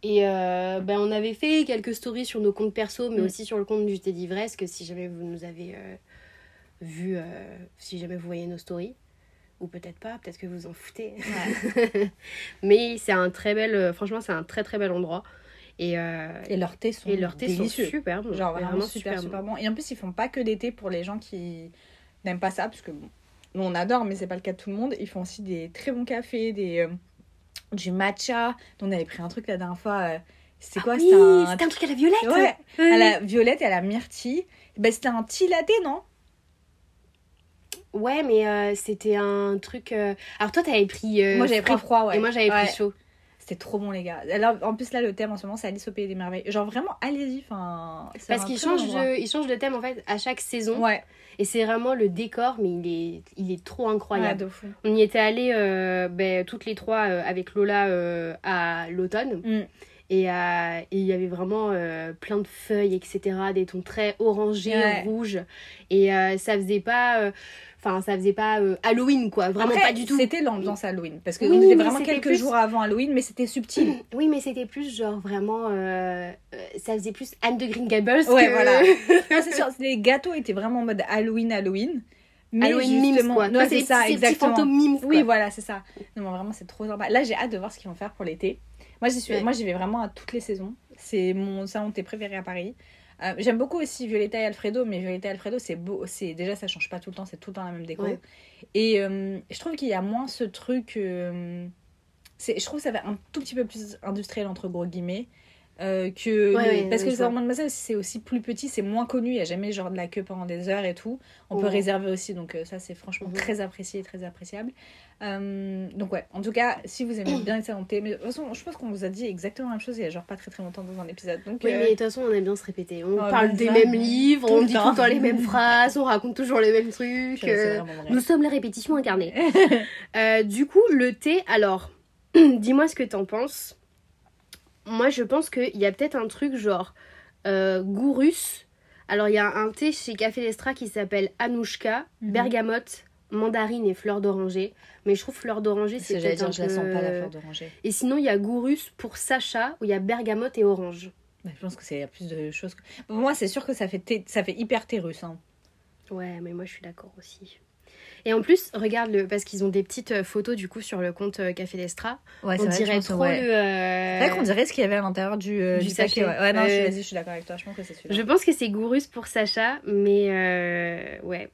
Et euh, ben, on avait fait quelques stories sur nos comptes perso, mais Mm. aussi sur le compte du thé d'ivresse, que si jamais vous nous avez euh, vu, euh, si jamais vous voyez nos stories, ou peut-être pas, peut-être que vous en foutez. mais c'est un très bel, euh, franchement, c'est un très très bel endroit. Et, Et leurs thés sont et leurs thés délicieux. sont super bons. Genre vraiment, super, super bon. Et en plus, ils font pas que des thés pour les gens qui n'aiment pas ça, parce que bon, nous on adore, mais c'est pas le cas de tout le monde. Ils font aussi des très bons cafés, des, du matcha. On avait pris un truc la dernière fois. euh, c'était quoi Ah C'était oui, un. c'était un truc à la violette Ouais, à la violette et à la myrtille. Ben, c'était un tea latte, non? Ouais, mais euh, c'était un truc... euh, Alors toi, t'avais pris... euh, Moi j'avais pris froid, ouais. Et moi, j'avais Ouais. pris chaud. C'était trop bon, les gars. Alors, en plus, là, le thème en ce moment, c'est Alice au Pays des Merveilles. Genre, vraiment, allez-y. Parce qu'ils changent, de, ils changent de thème, en fait, à chaque saison. Ouais, Et c'est vraiment le décor, mais il est, il est trop ouais, incroyable. de fou. On y était allés euh, ben, toutes les trois euh, avec Lola euh, à l'automne. Mm. Et il y avait vraiment plein de feuilles, etc. Des tons très orangés, Ouais. rouges. Et ça faisait pas... Enfin, ça faisait pas euh, Halloween, quoi. Vraiment Après, pas du tout. C'était l'ambiance Halloween. Parce que Oui, on était mais vraiment quelques plus- jours avant Halloween, mais c'était subtil. Oui, mais c'était plus genre vraiment... euh, euh, ça faisait plus Anne de Green Gables Ouais, que... voilà. Non, c'est sûr, les gâteaux étaient vraiment en mode Halloween, Halloween. Mais Halloween justement, quoi. c'est ça, petits- ces petits exactement. fantômes memes, quoi. Oui, voilà, c'est ça. Non, mais vraiment, c'est trop sympa. Là, j'ai hâte de voir ce qu'ils vont faire pour l'été. Moi, j'y suis, Ouais. moi, j'y vais vraiment à toutes les saisons. C'est mon salon de thé préféré à Paris. Euh, J'aime beaucoup aussi Violetta et Alfredo, mais Violetta et Alfredo, c'est beau. C'est déjà, ça change pas tout le temps, c'est tout le temps la même déco. Ouais. Et euh, je trouve qu'il y a moins ce truc. euh, c'est, je trouve que ça va un tout petit peu plus industriel entre gros guillemets. Euh, que Ouais, le- ouais, parce que je le vois. salon Mademoiselle c'est aussi plus petit c'est moins connu il y a jamais genre de la queue pendant des heures et tout on peut réserver aussi donc euh, ça c'est franchement Mhm. très apprécié et très appréciable euh, donc ouais, en tout cas, si vous aimez bien les thé, mais de toute façon, je pense qu'on vous a dit exactement la même chose il y a genre pas très très longtemps dans un épisode. Donc, Oui, euh, mais de toute façon, on aime bien se répéter. On parle des ça, mêmes livres, on dit tout le temps les mêmes phrases, on raconte toujours les mêmes trucs. Nous sommes la répétition incarnée. Du coup, le thé, alors, dis-moi ce que t'en penses. Moi, je pense qu'il y a peut-être un truc genre euh, goût russe. Alors, il y a un thé chez Café Lestra qui s'appelle Anouchka, Mhm. bergamote, mandarine et fleur d'oranger. Mais je trouve fleur d'oranger, c'est C'est peut-être dire, un je la peu- sens pas la fleur d'oranger. Et sinon, il y a goût russe pour Sacha, où il y a bergamote et orange. Bah, je pense que c'est il y a plus de choses. que- Pour moi, c'est sûr que ça fait thé- ça fait hyper thé russe. hein. Ouais, mais moi je suis d'accord aussi. Et en plus, regarde le parce qu'ils ont des petites euh, photos du coup sur le compte euh, Café Lestra. Ouais, On dirait trop le. euh, C'est vrai qu'on dirait ce qu'il y avait à l'intérieur du, euh, du du, paquet. sachet. Ouais, non, vas-y, je suis d'accord avec toi. Je pense que c'est celui-là. Je pense que c'est gourus pour Sacha, mais euh, ouais.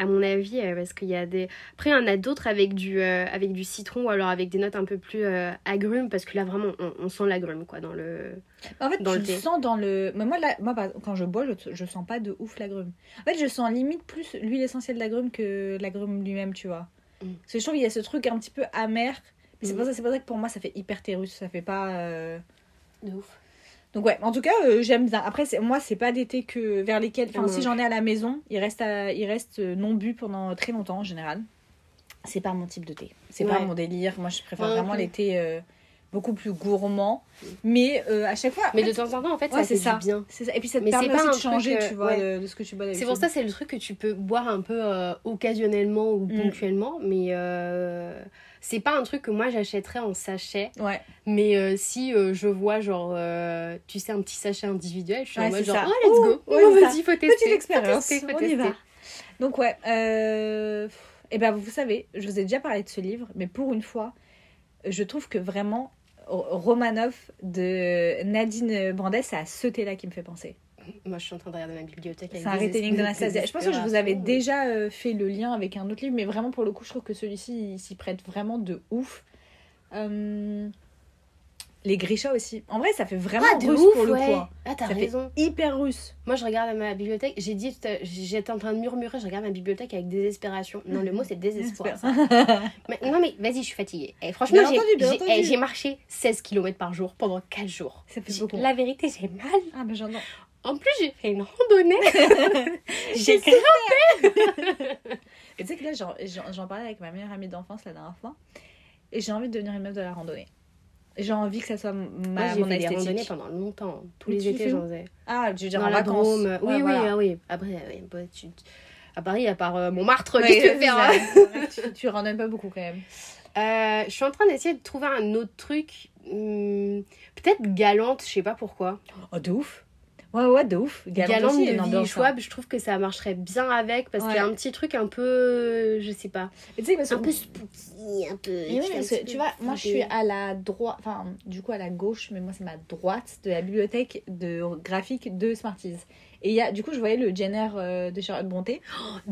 À mon avis, euh, parce qu'il y a des. Après, il y en a d'autres avec du euh, avec du citron ou alors avec des notes un peu plus euh, agrumes, parce que là vraiment, on, on sent l'agrume quoi dans le. En fait, dans tu le sens dans le. Mais moi, là, moi quand je bois, je, je sens pas de ouf l'agrume. En fait, je sens limite plus l'huile essentielle d'agrume que l'agrume lui-même, tu vois. Mm. Parce que je trouve qu'il y a ce truc un petit peu amer. Mais c'est Mm. pour, ça- c'est pour ça que pour moi, ça fait hyper thé russe. Ça fait pas. euh, De ouf. Donc, ouais, en tout cas, euh, j'aime bien. Après, c'est- moi, c'est pas des thés que, vers lesquels. Enfin, si j'en ai à la maison, ils restent, à- ils restent euh, non bu pendant très longtemps en général. C'est pas mon type de thé. C'est pas Ouais. mon délire. Moi, je préfère vraiment plus. les thés euh, beaucoup plus gourmands. Mais euh, à chaque fois. Mais en de temps en temps, en fait, Ouais, ça c'est ça. bien. C'est ça. Et puis ça te Mais permet pas aussi de changer, euh, tu vois, ouais. de, de ce que tu bois. C'est pour ça, c'est le truc que tu peux boire un peu euh, occasionnellement ou Mm. ponctuellement, mais euh, c'est pas un truc que moi j'achèterais en sachet. Ouais. Mais si je vois, genre, tu sais, un petit sachet individuel, je suis en Ouais, mode c'est genre, ça. oh, let's go, oh, vas-y, faut tester. Petite expérience. Faut tester, faut on y va. Donc ouais. Et ben vous savez, je vous ai déjà parlé de ce livre, mais pour une fois, je trouve que vraiment Romanov de Nadine Brandet, c'est à ce thé-là qui me fait penser. Moi, je suis en train de regarder ma bibliothèque. C'est un retelling d'Anastasia. Je pense que je vous avais déjà euh, fait le lien avec un autre livre, mais vraiment pour le coup, je trouve que celui-ci il s'y prête vraiment de ouf. Euh, Les Grisha aussi. En vrai, ça fait vraiment Ah, de russe ouf, pour le ouais. coup. hein. Ah, t'as fait raison. hyper russe. Moi, je regarde ma bibliothèque. J'ai dit, j'étais en train de murmurer, je regarde ma bibliothèque avec désespération. Non, le mot, c'est désespoir. Mais, non, mais vas-y, je suis fatiguée. Et franchement, j'ai j'ai- entendu. eh, j'ai marché 16 km par jour pendant 4 jours. Ça fait beaucoup. La vérité, j'ai mal. Ah, ben j'entends. En plus, j'ai fait une randonnée. j'ai Et tu sais que là, j'en parlais avec ma meilleure amie d'enfance la dernière fois. Et j'ai envie de devenir une meuf de la randonnée. J'ai envie que ça soit ma, Moi, j'ai mon fait esthétique. pendant longtemps. Tous les étés, j'en faisais. Ah, je veux dire Dans en la vacances. Drôme. Ouais, Oui, oui, voilà. ah oui. Après, oui, bah, tu... à Paris, à part euh, Montmartre, Ouais, qu'est-ce que tu faire hein tu, tu randonnes pas beaucoup quand même. Euh, Je suis en train d'essayer de trouver un autre truc. Hmm, Peut-être galante, je sais pas pourquoi. Oh, de ouf. Ouais, ouais, de ouf. Galante, aussi, de hein. Schwab, je trouve que ça marcherait bien avec parce qu'il y a Ouais. un petit truc un peu. Je sais pas. Et parce Un peu spooky, un peu. Mais oui, parce que tu vois, moi je suis à la droite, enfin du coup à la gauche, mais moi c'est ma droite de la bibliothèque de graphique de Smarties. Et y a, du coup, je voyais le Jenner euh, de Charlotte Bonté.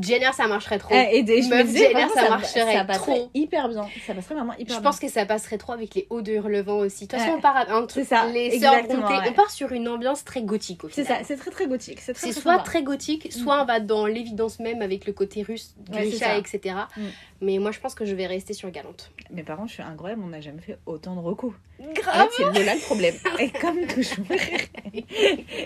Jenner, ça marcherait trop. Eh, et des- je me disais, Jenner, ça marcherait ça passerait trop. hyper bien. Ça passerait vraiment hyper Je bien. pense que ça passerait trop avec les hauts de Hurlevent aussi. De toute façon, Ouais. on part un truc. C'est ça, Les sœurs ouais. on part sur une ambiance très gothique au C'est final. ça, c'est très très gothique. C'est C'est soit sympa. très gothique, soit on va dans l'évidence même avec le côté russe, c'est Grisha, etc. Mm. Mais moi, je pense que je vais rester sur Galante. Mes parents, je suis incroyable, on n'a jamais fait autant de recours. Grave fait, c'est Lola le problème. Et comme toujours,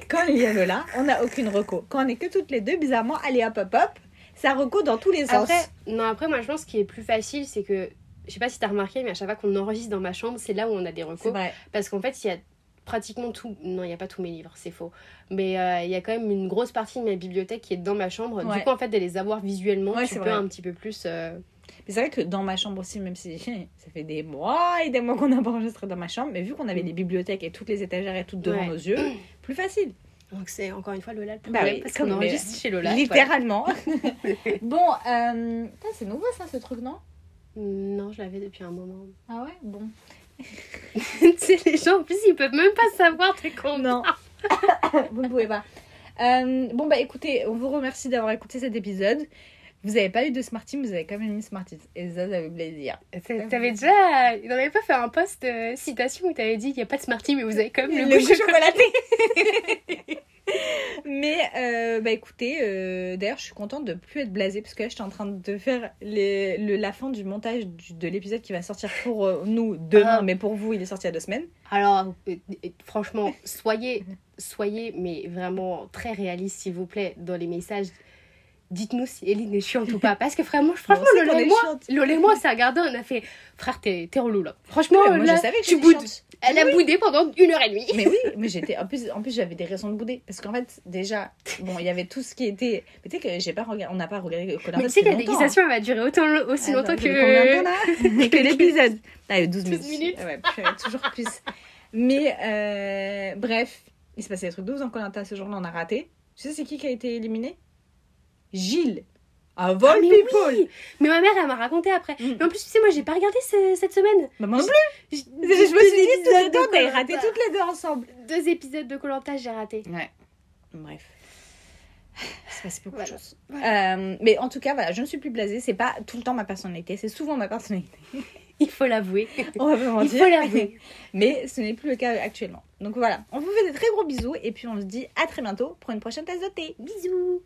quand il y a Lola, on n'a aucune reco. Quand on est que toutes les deux, bizarrement, allez hop hop hop, ça reco dans tous les sens. Après, non, après, moi, je pense qu'il est plus facile, c'est que. Je sais pas si t'as remarqué, mais à chaque fois qu'on enregistre dans ma chambre, c'est là où on a des recours. vrai. Parce qu'en fait, il y a pratiquement tout. Non, il n'y a pas tous mes livres, c'est faux. Mais euh, il y a quand même une grosse partie de ma bibliothèque qui est dans ma chambre. Ouais. Du coup, en fait, de les avoir visuellement, Ouais, tu c'est peux vrai. un petit peu plus. euh, Mais c'est vrai que dans ma chambre aussi, même si ça fait des mois et des mois qu'on n'a pas enregistré dans ma chambre, mais vu qu'on avait les bibliothèques et toutes les étagères et tout devant Ouais. nos yeux, plus facile. Donc, c'est encore une fois Lola le Bah oui, parce qu'on enregistre chez Lola. Littéralement. bon, euh... c'est nouveau ça, ce truc, non? Non, je l'avais depuis un moment. Ah ouais? Bon. tu sais, les gens, en plus, ils peuvent même pas savoir t'es. Non. vous ne pouvez pas. Euh, bon, bah écoutez, on vous remercie d'avoir écouté cet épisode. Vous n'avez pas eu de Smarties, mais vous avez quand même mis Smarties. Et ça, ça fait plaisir. T'avais déjà. On n'avait pas fait un post euh, citation où t'avais dit il n'y a pas de Smartie, mais vous avez quand même le, Le goût chocolaté. Mais euh, bah écoutez, euh, d'ailleurs je suis contente de plus être blasée parce que là je suis en train de faire les, le, la fin du montage du- de l'épisode qui va sortir pour nous demain, Ah. mais pour vous il est sorti il y a deux semaines. Alors, franchement, soyez, soyez, mais vraiment très réaliste, s'il vous plaît, dans les messages. Dites-nous si Eline est chiante ou pas. Parce que vraiment, franchement, On sait Lola qu'on et moi. Lola et moi, on s'est regardé, on a fait Frère, t'es t'es relou là. Franchement, moi là, je savais que tu boudes. Elle a boudé pendant une heure et demie. Mais oui, mais j'étais en plus en plus j'avais des raisons de bouder parce qu'en fait déjà bon il y avait tout ce qui était mais tu sais que j'ai pas regardé on n'a pas regardé Koh-Lanta Mais tu sais que la dégustation, elle va durer autant, aussi hein. longtemps que. l'épisode. Ah, il y a 12 12 minutes. minutes. Ouais, toujours plus. Mais euh, bref, il se passait des trucs de ouf dans Colanta ce jour-là, on a raté. Tu sais c'est qui qui a été éliminé? Gilles. À Vol Ah, mais People. oui Mais ma mère, elle m'a raconté après. Mm. Mais en plus, tu sais, moi, j'ai pas regardé ce- cette semaine. Bah, moi non plus. Je, Je me suis dit, tout le temps, t'as Koh-Lanta. raté toutes les deux ensemble. Deux épisodes de Colanta, j'ai raté. Ouais. Bref. Il se passe beaucoup Voilà. de choses. Euh, mais en tout cas, voilà, je ne suis plus blasée. C'est pas tout le temps ma personnalité, c'est souvent ma personnalité. Il faut l'avouer. On va pas Il mentir. faut l'avouer. Mais ce n'est plus le cas actuellement. Donc voilà, on vous fait des très gros bisous et puis on se dit à très bientôt pour une prochaine tasse de thé. Bisous